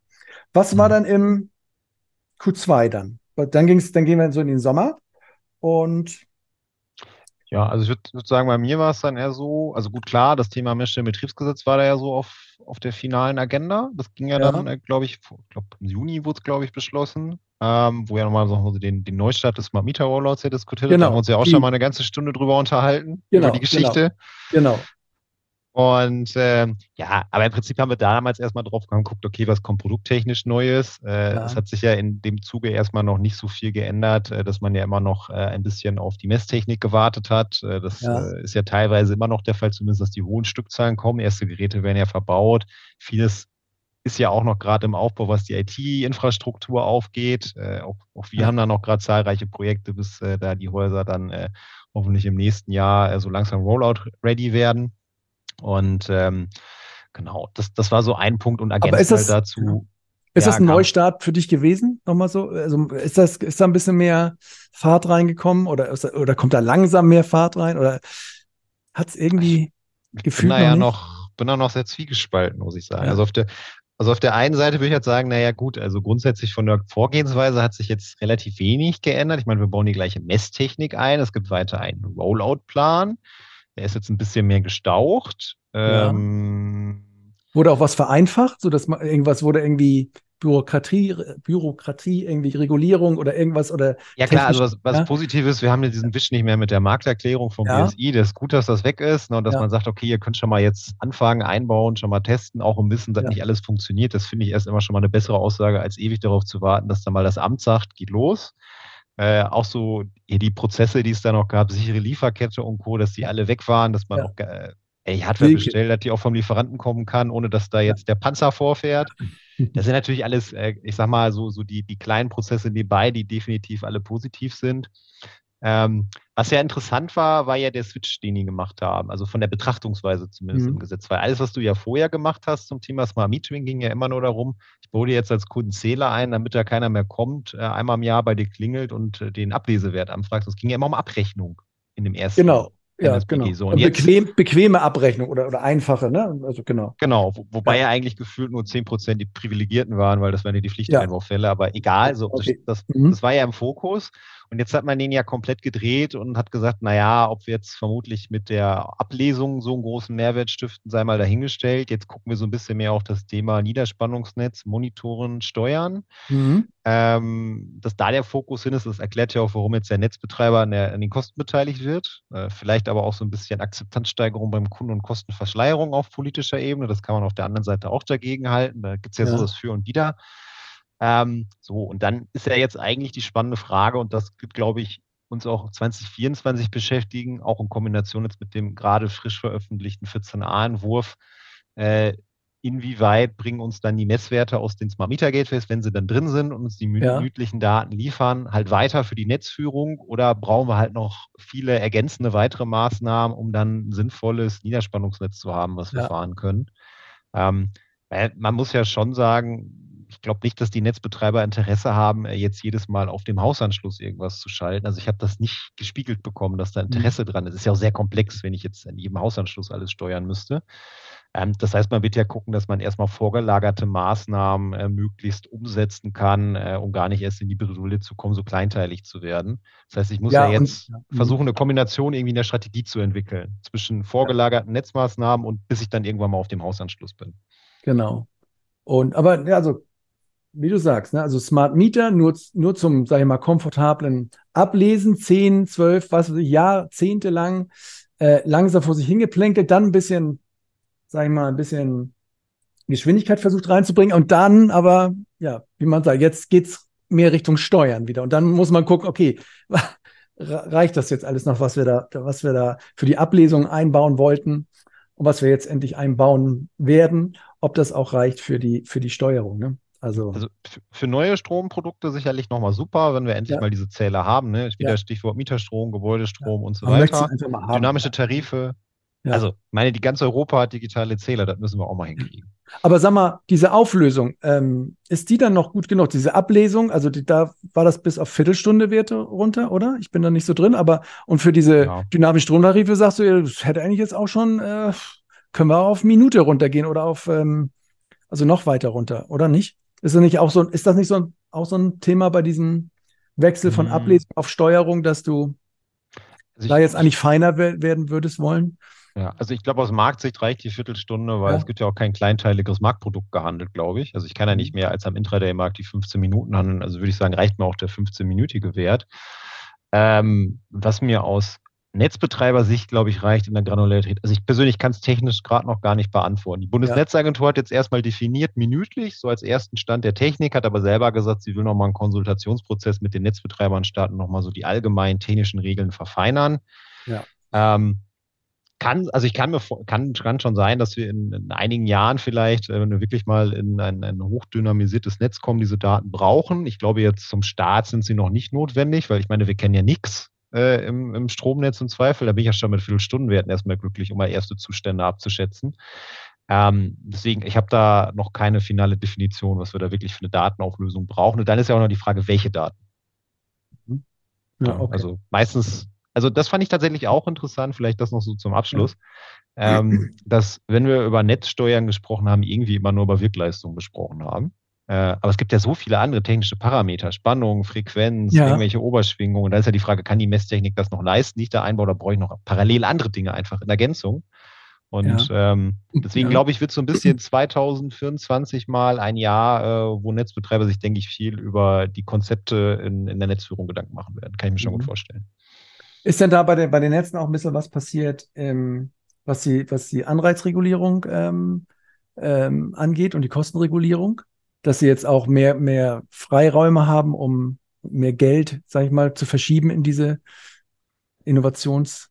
Was war mhm. dann im Q2 dann? Dann ging's, dann gehen wir so in den Sommer und ja, also ich würde würd sagen, bei mir war es dann eher so, also gut, klar, das Thema Betriebsgesetz war da ja so auf, auf der finalen Agenda. Das ging ja, ja. dann, äh, glaube ich, glaube im Juni wurde es, glaube ich, beschlossen, ähm, wo ja nochmal so den, den Neustart des Smart Meter Rollouts ja diskutiert genau. Da haben wir uns ja auch schon mal eine ganze Stunde drüber unterhalten, genau, über die Geschichte. Genau. genau. Und ähm, ja, aber im Prinzip haben wir damals erstmal drauf geguckt, okay, was kommt produkttechnisch Neues? Äh, ja. Es hat sich ja in dem Zuge erstmal noch nicht so viel geändert, äh, dass man ja immer noch äh, ein bisschen auf die Messtechnik gewartet hat. Äh, das ja. Äh, ist ja teilweise immer noch der Fall, zumindest, dass die hohen Stückzahlen kommen. Erste Geräte werden ja verbaut. Vieles ist ja auch noch gerade im Aufbau, was die IT-Infrastruktur aufgeht. Äh, auch, auch, wir haben da noch gerade zahlreiche Projekte, bis äh, da die Häuser dann äh, hoffentlich im nächsten Jahr äh, so langsam Rollout-ready werden. Und ähm, genau, das, das war so ein Punkt und ergänzt halt dazu. Ist ja, das ein Neustart für dich gewesen? Nochmal so? Also ist das, ist da ein bisschen mehr Fahrt reingekommen oder, oder kommt da langsam mehr Fahrt rein? Oder hat es irgendwie ich, gefühlt? Ich bin da ja noch, bin da noch sehr zwiegespalten, muss ich sagen. Ja. Also auf der, also auf der einen Seite würde ich jetzt sagen, naja gut, also grundsätzlich von der Vorgehensweise hat sich jetzt relativ wenig geändert. Ich meine, wir bauen die gleiche Messtechnik ein. Es gibt weiter einen Rollout-Plan. Der ist jetzt ein bisschen mehr gestaucht. Ja. Ähm, wurde auch was vereinfacht, so dass man irgendwas wurde irgendwie Bürokratie, Bürokratie, irgendwie Regulierung oder irgendwas oder. Ja klar, also was, was ja? positiv ist, wir haben ja diesen Wisch nicht mehr mit der Markterklärung vom ja. BSI. Das ist gut, dass das weg ist ne, und dass ja. man sagt, okay, ihr könnt schon mal jetzt anfangen, einbauen, schon mal testen, auch im Wissen, dass nicht alles funktioniert. Das finde ich erst immer schon mal eine bessere Aussage, als ewig darauf zu warten, dass dann mal das Amt sagt, geht los. Äh, auch so die Prozesse, die es da noch gab, sichere Lieferkette und Co., dass die alle weg waren, dass man ja. auch äh, ey, Hardware bestellt, dass die auch vom Lieferanten kommen kann, ohne dass da jetzt der Panzer vorfährt. Das sind natürlich alles, äh, ich sag mal, so, so die, die kleinen Prozesse nebenbei, die definitiv alle positiv sind. Ähm, was ja interessant war, war ja der Switch, den die gemacht haben, also von der Betrachtungsweise zumindest mhm. im Gesetz. Weil alles, was du ja vorher gemacht hast zum Thema Smart Metering, ging ja immer nur darum, ich baue dir jetzt als Kunden Zähler ein, damit da keiner mehr kommt, äh, einmal im Jahr bei dir klingelt und äh, den Ablesewert anfragt. Es ging ja immer um Abrechnung in dem ersten. Genau. Ja, genau. So. Und Bequem, bequeme Abrechnung oder, oder einfache, ne? Also genau. Genau, wo, wobei ja. ja. eigentlich gefühlt nur 10% die Privilegierten waren, weil das waren ja die Pflichteinwurffälle, ja. aber egal, so, okay. das, das, mhm. das, war ja im Fokus. Und jetzt hat man den ja komplett gedreht und hat gesagt, na ja, ob wir jetzt vermutlich mit der Ablesung so einen großen Mehrwert stiften, sei mal dahingestellt. Jetzt gucken wir so ein bisschen mehr auf das Thema Niederspannungsnetz, Monitoren, Steuern. Mhm. Ähm, dass da der Fokus hin ist, das erklärt ja auch, warum jetzt der Netzbetreiber an, der, an den Kosten beteiligt wird. Äh, vielleicht aber auch so ein bisschen Akzeptanzsteigerung beim Kunden und Kostenverschleierung auf politischer Ebene. Das kann man auf der anderen Seite auch dagegen halten. Da gibt es ja, ja so das Für und Wider. Ähm, so, und dann ist ja jetzt eigentlich die spannende Frage, und das wird, glaube ich, uns auch 2024 beschäftigen, auch in Kombination jetzt mit dem gerade frisch veröffentlichten 14a-Entwurf. Äh, inwieweit bringen uns dann die Messwerte aus den Smart Meter Gateways, wenn sie dann drin sind und uns die minütlichen ja. Daten liefern, halt weiter für die Netzführung oder brauchen wir halt noch viele ergänzende weitere Maßnahmen, um dann ein sinnvolles Niederspannungsnetz zu haben, was wir ja. fahren können? Ähm, man muss ja schon sagen, ich glaube nicht, dass die Netzbetreiber Interesse haben, äh, jetzt jedes Mal auf dem Hausanschluss irgendwas zu schalten. Also ich habe das nicht gespiegelt bekommen, dass da mhm. Interesse mhm. dran ist. Es ist ja auch sehr komplex, wenn ich jetzt an jedem Hausanschluss alles steuern müsste. Ähm, das heißt, man wird ja gucken, dass man erstmal vorgelagerte Maßnahmen äh, möglichst umsetzen kann, äh, um gar nicht erst in die Bredouille zu kommen, so kleinteilig zu werden. Das heißt, ich muss ja, ja jetzt und, versuchen, eine Kombination irgendwie in der Strategie zu entwickeln zwischen vorgelagerten Netzmaßnahmen und bis ich dann irgendwann mal auf dem Hausanschluss bin. Genau. Und aber ja, also wie du sagst, ne? also Smart Meter nur, nur zum, sag ich mal, komfortablen Ablesen, 10, 12, was weiß ich, Jahrzehnte lang, äh, langsam vor sich hingeplänkelt, dann ein bisschen, sag ich mal, ein bisschen Geschwindigkeit versucht reinzubringen und dann aber, ja, wie man sagt, jetzt geht's mehr Richtung Steuern wieder und dann muss man gucken, okay, reicht das jetzt alles noch, was wir da, was wir da für die Ablesung einbauen wollten und was wir jetzt endlich einbauen werden, ob das auch reicht für die, für die Steuerung. Ne? Also, also für neue Stromprodukte sicherlich nochmal super, wenn wir endlich ja. mal diese Zähler haben. Ne? Wieder ja. Stichwort Mieterstrom, Gebäudestrom ja. und so weiter. Dynamische Tarife. Also, meine, die ganze Europa hat digitale Zähler, das müssen wir auch mal hinkriegen. Aber sag mal, diese Auflösung, ähm, ist die dann noch gut genug? Diese Ablesung, also die, da war das bis auf Viertelstunde Werte runter, oder? Ich bin da nicht so drin, aber und für diese genau. dynamischen Stromtarife sagst du, das hätte eigentlich jetzt auch schon, äh, können wir auf Minute runtergehen oder auf, ähm, also noch weiter runter, oder nicht? Ist das nicht auch so, ist das nicht so ein, auch so ein Thema bei diesem Wechsel von hm. Ablesung auf Steuerung, dass du also da jetzt eigentlich feiner werden würdest wollen? Ja, also ich glaube, aus Marktsicht reicht die Viertelstunde, weil ja. es gibt ja auch kein kleinteiliges Marktprodukt gehandelt, glaube ich. Also ich kann ja nicht mhm. mehr als am Intraday-Markt die 15 Minuten handeln. Also würde ich sagen, reicht mir auch der 15-minütige Wert. Ähm, was mir aus Netzbetreiber-Sicht, glaube ich, reicht in der Granularität. Also ich persönlich kann es technisch gerade noch gar nicht beantworten. Die Bundesnetzagentur hat jetzt erstmal definiert, minütlich, so als ersten Stand der Technik, hat aber selber gesagt, sie will nochmal einen Konsultationsprozess mit den Netzbetreibern starten, nochmal so die allgemeinen technischen Regeln verfeinern. Ja. Ähm, kann, also ich kann mir kann, kann schon sein, dass wir in, in einigen Jahren vielleicht, äh, wenn wir wirklich mal in ein, ein hochdynamisiertes Netz kommen, diese Daten brauchen. Ich glaube, jetzt zum Start sind sie noch nicht notwendig, weil ich meine, wir kennen ja nichts äh, im, im Stromnetz im Zweifel. Da bin ich ja schon mit Viertelstundenwerten erstmal glücklich, um mal erste Zustände abzuschätzen. Ähm, deswegen, ich habe da noch keine finale Definition, was wir da wirklich für eine Datenauflösung brauchen. Und dann ist ja auch noch die Frage, welche Daten. Mhm. Ja, okay. Also meistens also das fand ich tatsächlich auch interessant, vielleicht das noch so zum Abschluss, ja. ähm, dass wenn wir über Netzsteuern gesprochen haben, irgendwie immer nur über Wirkleistung gesprochen haben. Äh, aber es gibt ja so viele andere technische Parameter, Spannung, Frequenz, ja. irgendwelche Oberschwingungen. Da ist ja die Frage, kann die Messtechnik das noch leisten, ich da einbaue, oder brauche ich noch parallel andere Dinge einfach in Ergänzung? Und ja. ähm, deswegen ja. glaube ich, wird so ein bisschen 2024 mal ein Jahr, äh, wo Netzbetreiber sich, denke ich, viel über die Konzepte in, in der Netzführung Gedanken machen werden. Kann ich mir schon mhm. gut vorstellen. Ist denn da bei den, bei den Netzen auch ein bisschen was passiert, ähm, was, die, was die Anreizregulierung ähm, ähm, angeht und die Kostenregulierung? Dass sie jetzt auch mehr, mehr Freiräume haben, um mehr Geld, sag ich mal, zu verschieben in diese Innovations-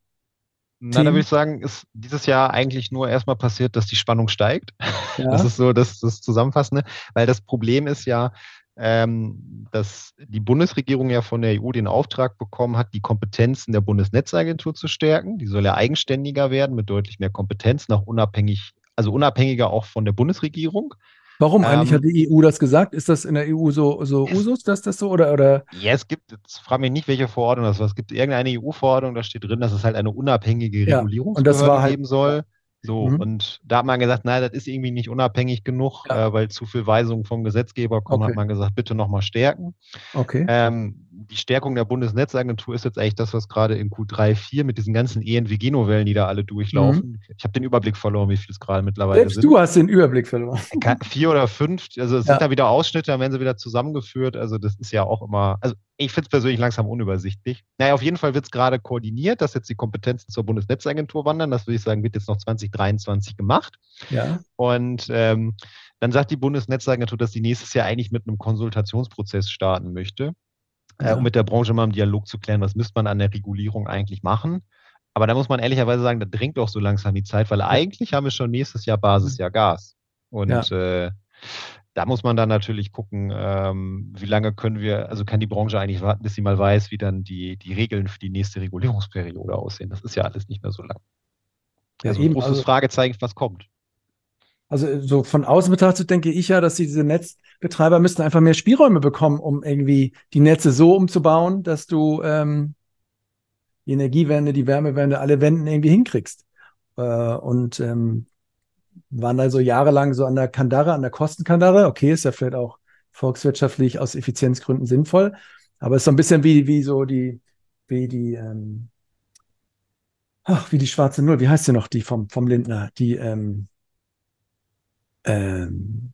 na, da würde ich sagen, ist dieses Jahr eigentlich nur erstmal passiert, dass die Spannung steigt. Ja. Das ist so das, das Zusammenfassende. Weil das Problem ist ja, ähm, dass die Bundesregierung ja von der EU den Auftrag bekommen hat, die Kompetenzen der Bundesnetzagentur zu stärken. Die soll ja eigenständiger werden mit deutlich mehr Kompetenzen, auch unabhängig, also unabhängiger auch von der Bundesregierung. Warum ähm, eigentlich hat die EU das gesagt? Ist das in der EU so, so Usus, dass das so oder, oder? Ja, es gibt, jetzt frage mich nicht, welche Verordnung das war. Es gibt irgendeine EU-Verordnung, da steht drin, dass es halt eine unabhängige ja, Regulierungsbehörde halt, geben soll. So, mhm. und da hat man gesagt, nein, das ist irgendwie nicht unabhängig genug, ja. äh, weil zu viel Weisungen vom Gesetzgeber kommen, okay. hat man gesagt, bitte nochmal stärken. Okay. Ähm, die Stärkung der Bundesnetzagentur ist jetzt eigentlich das, was gerade in Q3, 4 mit diesen ganzen ENWG-Novellen, die da alle durchlaufen. Mhm. Ich habe den Überblick verloren, wie viel es gerade mittlerweile Selbst sind. du hast den Überblick verloren. Vier oder fünf, also es ja. sind da wieder Ausschnitte, dann werden sie wieder zusammengeführt. Also das ist ja auch immer, also ich finde es persönlich langsam unübersichtlich. Naja, auf jeden Fall wird es gerade koordiniert, dass jetzt die Kompetenzen zur Bundesnetzagentur wandern. Das würde ich sagen, wird jetzt noch 2023 gemacht. Ja. Und ähm, dann sagt die Bundesnetzagentur, dass sie nächstes Jahr eigentlich mit einem Konsultationsprozess starten möchte, äh, ja. äh, um mit der Branche mal im Dialog zu klären, was müsste man an der Regulierung eigentlich machen. Aber da muss man ehrlicherweise sagen, da dringt auch so langsam die Zeit, weil eigentlich haben wir schon nächstes Jahr Basisjahr Gas. Und ja. äh, da muss man dann natürlich gucken, ähm, wie lange können wir, also kann die Branche eigentlich warten, bis sie mal weiß, wie dann die, die Regeln für die nächste Regulierungsperiode aussehen. Das ist ja alles nicht mehr so lang. Ja, also ein großes also, Fragezeichen, was kommt. Also so von außen betrachtet denke ich ja, dass diese Netzbetreiber müssten einfach mehr Spielräume bekommen, um irgendwie die Netze so umzubauen, dass du ähm, die Energiewende, die Wärmewende, alle Wenden irgendwie hinkriegst. Äh, und ähm, waren also jahrelang so an der Kandare, an der Kostenkandare. Okay, ist ja vielleicht auch volkswirtschaftlich aus Effizienzgründen sinnvoll, aber ist so ein bisschen wie, wie so die, wie die, ähm, ach, wie die schwarze Null, wie heißt sie noch, die vom, vom Lindner, die, ähm, ähm,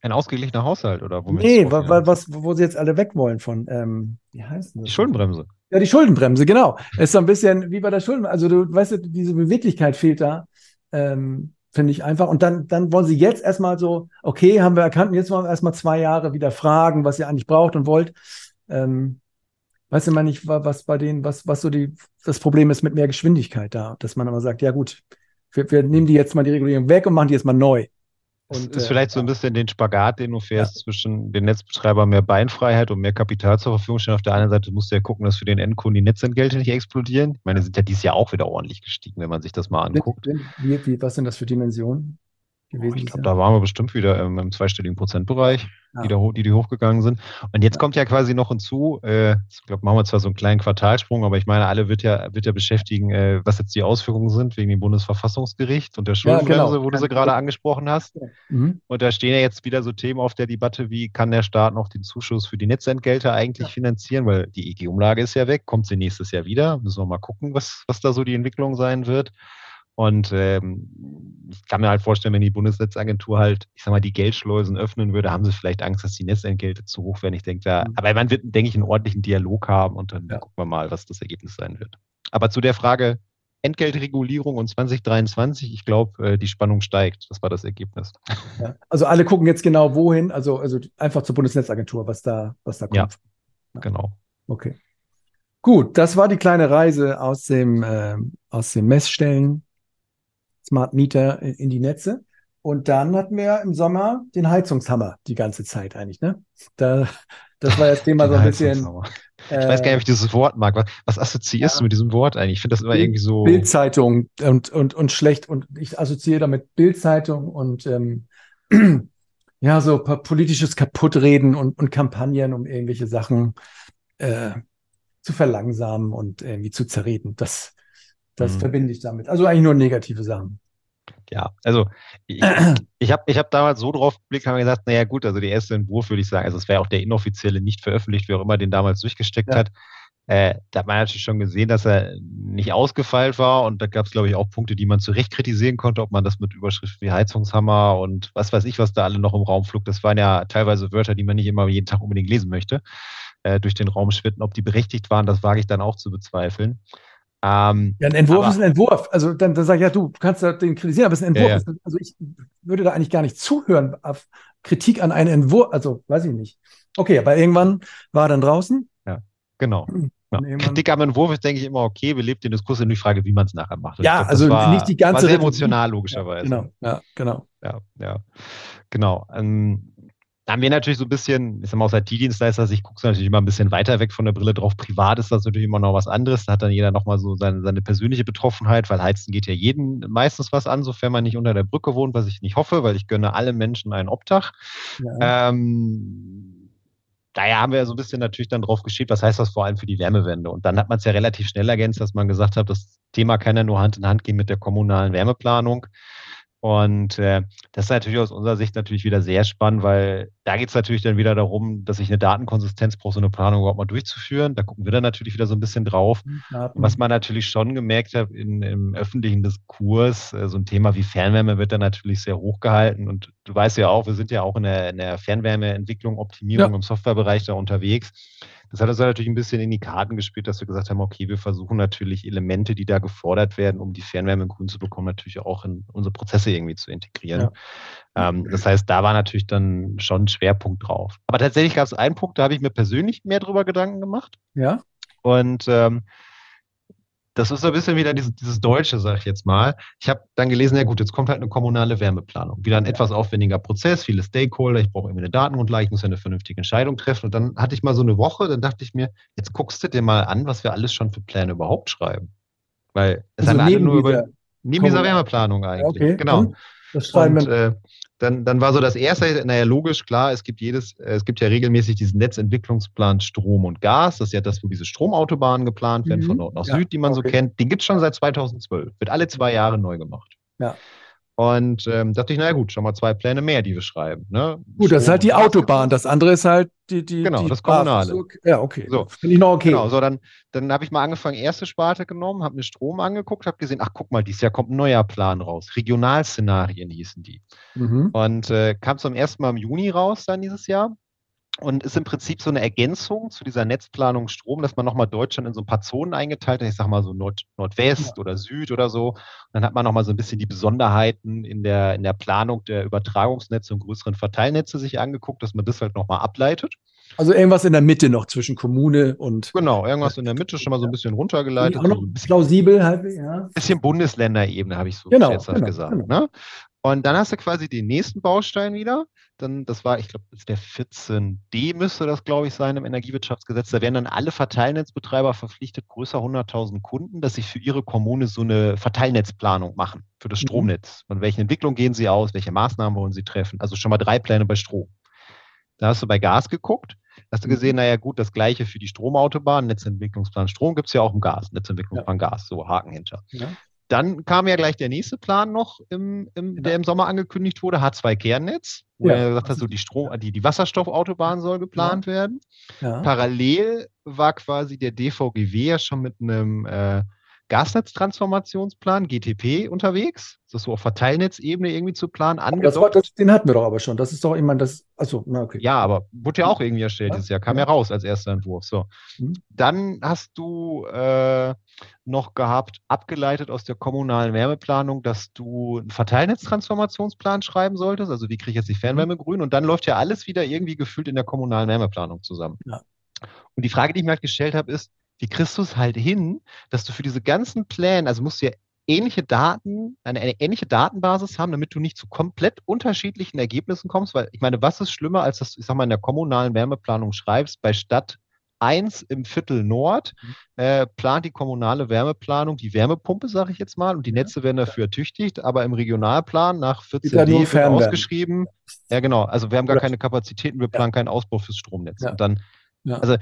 ein ausgeglichener Haushalt oder womit? Nee, wa, was, wo sie jetzt alle weg wollen von, ähm, wie heißt das? Die Schuldenbremse. Ja, die Schuldenbremse, genau. Ist so ein bisschen wie bei der Schuldenbremse. Also du weißt, diese Beweglichkeit fehlt da. Ähm, Finde ich einfach. Und dann, dann wollen sie jetzt erstmal so, okay, haben wir erkannt, jetzt wollen wir erstmal zwei Jahre wieder fragen, was ihr eigentlich braucht und wollt. Ähm, weiß immer nicht, was bei denen, was, was so die, das Problem ist mit mehr Geschwindigkeit da, dass man aber sagt, ja gut, wir, wir nehmen die jetzt mal die Regulierung weg und machen die jetzt mal neu. Und, ist äh, vielleicht so ein bisschen den Spagat, den du fährst ja. zwischen den Netzbetreibern mehr Beinfreiheit und mehr Kapital zur Verfügung stellen. Auf der einen Seite musst du ja gucken, dass für den Endkunden die Netzentgelte nicht explodieren. Ich meine, die sind ja dieses Jahr auch wieder ordentlich gestiegen, wenn man sich das mal anguckt. Wie, wie, was sind das für Dimensionen? Gewesen. Ich glaube, da waren wir bestimmt wieder im, im zweistelligen Prozentbereich, ja. die, da, die, die hochgegangen sind. Und jetzt ja. kommt ja quasi noch hinzu, äh, ich glaube, machen wir zwar so einen kleinen Quartalsprung, aber ich meine, alle wird ja, wird ja beschäftigen, äh, was jetzt die Ausführungen sind wegen dem Bundesverfassungsgericht und der Schuldenbremse, ja, genau. wo du sie gerade angesprochen hast. Mhm. Und da stehen ja jetzt wieder so Themen auf der Debatte, wie kann der Staat noch den Zuschuss für die Netzentgelte eigentlich finanzieren, weil die EG-Umlage ist ja weg, kommt sie nächstes Jahr wieder. Müssen wir mal gucken, was, was da so die Entwicklung sein wird. Und ähm, ich kann mir halt vorstellen, wenn die Bundesnetzagentur halt, ich sag mal, die Geldschleusen öffnen würde, haben sie vielleicht Angst, dass die Netzentgelte zu hoch werden. Ich denke da, mhm. aber man wird, denke ich, einen ordentlichen Dialog haben und dann ja. gucken wir mal, was das Ergebnis sein wird. Aber zu der Frage Entgeltregulierung und 2023, ich glaube, äh, die Spannung steigt. Das war das Ergebnis. Ja. Also alle gucken jetzt genau wohin, also, also einfach zur Bundesnetzagentur, was da, was da kommt. Ja, genau. Okay. Gut, das war die kleine Reise aus dem, äh, aus den Messstellen Smart Meter in die Netze. Und dann hatten wir im Sommer den Heizungshammer die ganze Zeit eigentlich. Ne? Da, das war das Thema so ein bisschen. Ich äh, weiß gar nicht, ob ich dieses Wort mag. Was, was assoziierst ja, du mit diesem Wort eigentlich? Ich finde das immer irgendwie so. Bildzeitung und, und, und schlecht. Und ich assoziiere damit Bildzeitung und ähm, ja, so politisches Kaputtreden und, und Kampagnen, um irgendwelche Sachen äh, zu verlangsamen und irgendwie zu zerreden. Das, das mhm. verbinde ich damit. Also eigentlich nur negative Sachen. Ja, also ich, ich habe ich hab damals so drauf geblickt, haben wir gesagt, naja gut, also der erste Entwurf würde ich sagen, also es wäre auch der inoffizielle, nicht veröffentlicht, wer auch immer den damals durchgesteckt ja. hat. Äh, da hat man natürlich schon gesehen, dass er nicht ausgefeilt war und da gab es, glaube ich, auch Punkte, die man zu Recht kritisieren konnte, ob man das mit Überschriften wie Heizungshammer und was weiß ich, was da alle noch im Raum flog. Das waren ja teilweise Wörter, die man nicht immer jeden Tag unbedingt lesen möchte, äh, durch den Raum schwitten. Ob die berechtigt waren, das wage ich dann auch zu bezweifeln. Ähm, ja, ein Entwurf aber, ist ein Entwurf. Also dann, dann sage ich, ja, du kannst da den kritisieren, aber es ist ein Entwurf. Ja, ja. Also ich würde da eigentlich gar nicht zuhören auf Kritik an einen Entwurf. Also weiß ich nicht. Okay, aber irgendwann war er dann draußen. Ja, genau. Ja. Kritik am Entwurf ist, denke ich, immer okay. Wir lebt den Diskurs in die Frage, wie man es nachher macht. ja, glaub, also war, nicht die ganze. War sehr emotional, logischerweise. genau, ja, genau. Ja, ja, genau. Ähm, da haben wir natürlich so ein bisschen, ich sag mal, aus IT-Dienstleister, ich gucke natürlich immer ein bisschen weiter weg von der Brille drauf. Privat ist das natürlich immer noch was anderes. Da hat dann jeder nochmal so seine, seine persönliche Betroffenheit, weil Heizen geht ja jeden meistens was an, sofern man nicht unter der Brücke wohnt, was ich nicht hoffe, weil ich gönne allen Menschen einen Obdach. Ja. Ähm, daher haben wir ja so ein bisschen natürlich dann drauf geschieht, was heißt das vor allem für die Wärmewende? Und dann hat man es ja relativ schnell ergänzt, dass man gesagt hat, das Thema kann ja nur Hand in Hand gehen mit der kommunalen Wärmeplanung. Und äh, das ist natürlich aus unserer Sicht natürlich wieder sehr spannend, weil da geht es natürlich dann wieder darum, dass ich eine Datenkonsistenz brauche, so eine Planung überhaupt mal durchzuführen. Da gucken wir dann natürlich wieder so ein bisschen drauf. Daten. Was man natürlich schon gemerkt hat in, im öffentlichen Diskurs, äh, so ein Thema wie Fernwärme wird dann natürlich sehr hoch gehalten. Und du weißt ja auch, wir sind ja auch in der, in der Fernwärmeentwicklung, Optimierung ja. im Softwarebereich da unterwegs. Das hat uns natürlich ein bisschen in die Karten gespielt, dass wir gesagt haben, okay, wir versuchen natürlich Elemente, die da gefordert werden, um die Fernwärme grün zu bekommen, natürlich auch in unsere Prozesse irgendwie zu integrieren. Ja. Ähm, das heißt, da war natürlich dann schon ein Schwerpunkt drauf. Aber tatsächlich gab es einen Punkt, da habe ich mir persönlich mehr drüber Gedanken gemacht. Ja. Und ähm, das ist so ein bisschen wieder dieses, dieses Deutsche, sag ich jetzt mal. Ich habe dann gelesen, ja gut, jetzt kommt halt eine kommunale Wärmeplanung. Wieder ein etwas aufwendiger Prozess, viele Stakeholder, ich brauche irgendwie eine Datengrundlage, ich muss ja eine vernünftige Entscheidung treffen. Und dann hatte ich mal so eine Woche, dann dachte ich mir, jetzt guckst du dir mal an, was wir alles schon für Pläne überhaupt schreiben. Weil es also haben alle nur über, neben dieser Wärmeplanung eigentlich. Okay. Genau. Das Und, äh, dann, dann war so das erste, naja, logisch, klar, es gibt jedes, äh, es gibt ja regelmäßig diesen Netzentwicklungsplan Strom und Gas. Das ist ja das, wo diese Stromautobahnen geplant werden, mhm. von Nord nach ja, Süd, die man okay. so kennt. Den gibt es schon seit 2012. Wird alle zwei Jahre neu gemacht. Ja. Und ähm, dachte ich, naja gut, schon mal zwei Pläne mehr, die wir schreiben. Ne? Gut, das ist halt die Autobahn, das andere ist halt die, die Genau, die das Kommunale. Ja, okay. So. Finde ich noch okay. Genau, so dann, dann habe ich mal angefangen, erste Sparte genommen, habe mir Strom angeguckt, habe gesehen, ach guck mal, dieses Jahr kommt ein neuer Plan raus. Regionalszenarien hießen die. Mhm. Und äh, kam zum ersten Mal im Juni raus dann dieses Jahr und ist im Prinzip so eine Ergänzung zu dieser Netzplanung Strom, dass man nochmal Deutschland in so ein paar Zonen eingeteilt hat, ich sage mal so Nord Nordwest ja. oder Süd oder so. Und dann hat man nochmal so ein bisschen die Besonderheiten in der, in der Planung der Übertragungsnetze und größeren Verteilnetze sich angeguckt, dass man das halt nochmal ableitet. Also irgendwas in der Mitte noch zwischen Kommune und. Genau, irgendwas in der Mitte schon mal so ein bisschen runtergeleitet. Auch noch ein bisschen, plausibel halt, ja. Bisschen Bundesländerebene, habe ich so genau, genau gesagt. Genau. Ne? Und dann hast du quasi den nächsten Baustein wieder. Dann, das war, ich glaube, der 14d müsste das, glaube ich, sein im Energiewirtschaftsgesetz. Da werden dann alle Verteilnetzbetreiber verpflichtet, größer 100.000 Kunden, dass sie für ihre Kommune so eine Verteilnetzplanung machen für das mhm. Stromnetz. Von welchen Entwicklungen gehen sie aus, welche Maßnahmen wollen sie treffen? Also schon mal drei Pläne bei Strom. Da hast du bei Gas geguckt, hast du gesehen, mhm. naja gut, das gleiche für die Stromautobahn, Netzentwicklungsplan Strom gibt es ja auch im Gas, Netzentwicklungsplan ja. Gas, so Haken hinter. Ja. Dann kam ja gleich der nächste Plan noch, im, im, ja. der im Sommer angekündigt wurde, H2-Kernnetz, wo ja. er gesagt hat, so die, Strom, die, die Wasserstoffautobahn soll geplant ja. werden. Parallel war quasi der DVGW ja schon mit einem äh, Gasnetztransformationsplan, GTP, unterwegs. Das so auf Verteilnetzebene irgendwie zu planen. Das war, das, den hatten wir doch aber schon. Das ist doch immer das. Also, na okay. Ja, aber wurde ja auch irgendwie erstellt ja? dieses Jahr. Kam ja. ja raus als erster Entwurf. So. Mhm. Dann hast du äh, noch gehabt, abgeleitet aus der kommunalen Wärmeplanung, dass du einen Verteilnetztransformationsplan schreiben solltest. Also, wie kriege ich jetzt die Fernwärme mhm. grün? Und dann läuft ja alles wieder irgendwie gefühlt in der kommunalen Wärmeplanung zusammen. Ja. Und die Frage, die ich mir halt gestellt habe, ist, wie kriegst du es halt hin, dass du für diese ganzen Pläne, also musst du ja ähnliche Daten, eine, eine, ähnliche Datenbasis haben, damit du nicht zu komplett unterschiedlichen Ergebnissen kommst, weil ich meine, was ist schlimmer, als dass du, ich sag mal, in der kommunalen Wärmeplanung schreibst, bei Stadt 1 im Viertel Nord mhm. äh, plant die kommunale Wärmeplanung die Wärmepumpe, sage ich jetzt mal, und die Netze werden dafür ertüchtigt, aber im Regionalplan nach 14d wird ausgeschrieben, ja genau, also wir haben gar keine Kapazitäten, wir planen ja. keinen Ausbau fürs Stromnetz. Ja. Und dann, ja. also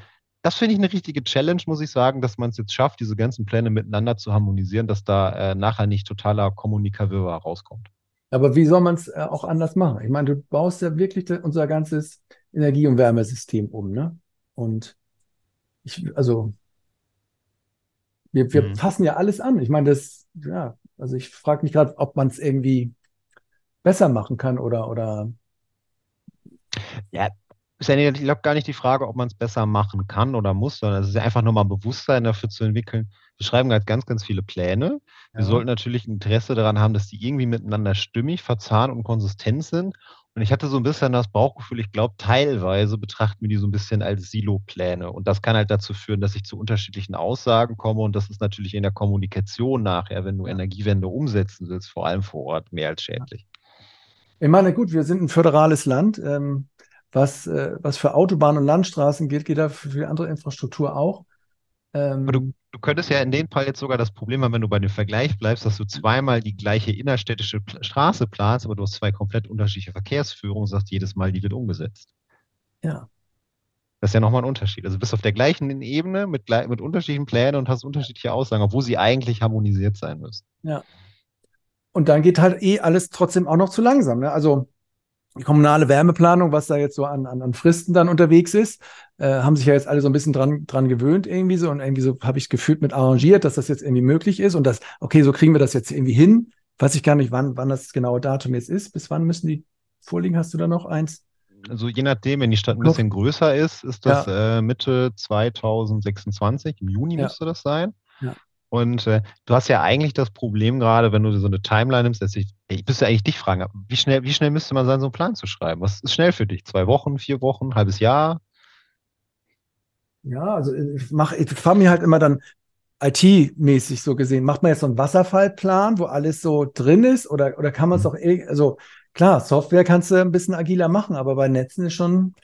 das finde ich eine richtige Challenge, muss ich sagen, dass man es jetzt schafft, diese ganzen Pläne miteinander zu harmonisieren, dass da äh, nachher nicht totaler Kommunikawirrwarr rauskommt. Aber wie soll man es äh, auch anders machen? Ich meine, du baust ja wirklich unser ganzes Energie- und Wärmesystem um, ne? Und ich, also, wir, wir mhm. fassen ja alles an. Ich meine, das, ja, also ich frage mich gerade, ob man es irgendwie besser machen kann oder, oder. Ja, ist ja ich glaube gar nicht die Frage, ob man es besser machen kann oder muss, sondern es ist ja einfach nur mal ein Bewusstsein dafür zu entwickeln. Wir schreiben halt ganz, ganz viele Pläne. Wir ja. sollten natürlich Interesse daran haben, dass die irgendwie miteinander stimmig, verzahnt und konsistent sind. Und ich hatte so ein bisschen das Bauchgefühl, ich glaube, teilweise betrachten wir die so ein bisschen als Silo-Pläne. Und das kann halt dazu führen, dass ich zu unterschiedlichen Aussagen komme. Und das ist natürlich in der Kommunikation nachher, wenn du Energiewende umsetzen willst, vor allem vor Ort, mehr als schädlich. Ich meine, gut, wir sind ein föderales Land. Ähm was, äh, was für Autobahnen und Landstraßen gilt, geht da für die andere Infrastruktur auch. Ähm, du, du, könntest ja in dem Fall jetzt sogar das Problem haben, wenn du bei dem Vergleich bleibst, dass du zweimal die gleiche innerstädtische Straße planst, aber du hast zwei komplett unterschiedliche Verkehrsführungen und sagst jedes Mal, die wird umgesetzt. Ja. Das ist ja nochmal ein Unterschied. Also du bist auf der gleichen Ebene mit, mit unterschiedlichen Plänen und hast unterschiedliche Aussagen, obwohl sie eigentlich harmonisiert sein müssen. Ja. Und dann geht halt eh alles trotzdem auch noch zu langsam. Ne? Also die kommunale Wärmeplanung, was da jetzt so an, an, an Fristen dann unterwegs ist, äh, haben sich ja jetzt alle so ein bisschen dran, dran gewöhnt irgendwie so und irgendwie so habe ich gefühlt mit arrangiert, dass das jetzt irgendwie möglich ist und dass, okay, so kriegen wir das jetzt irgendwie hin. Weiß ich gar nicht, wann, wann das genaue Datum jetzt ist. Bis wann müssen die vorliegen? Hast du da noch eins? Also je nachdem, wenn die Stadt ein bisschen größer ist, ist das ja. äh, Mitte 2026, im Juni ja. müsste das sein. Ja. Und äh, du hast ja eigentlich das Problem gerade, wenn du so eine Timeline nimmst, dass ich, ich müsste eigentlich dich fragen, wie schnell, wie schnell müsste man sein, so einen Plan zu schreiben? Was ist schnell für dich? Zwei Wochen, vier Wochen, halbes Jahr? Ja, also ich mache, ich fahre mir halt immer dann IT-mäßig so gesehen. Macht man jetzt so einen Wasserfallplan, wo alles so drin ist, oder, oder kann man es mhm. auch, also klar, Software kannst du ein bisschen agiler machen, aber bei Netzen ist schon,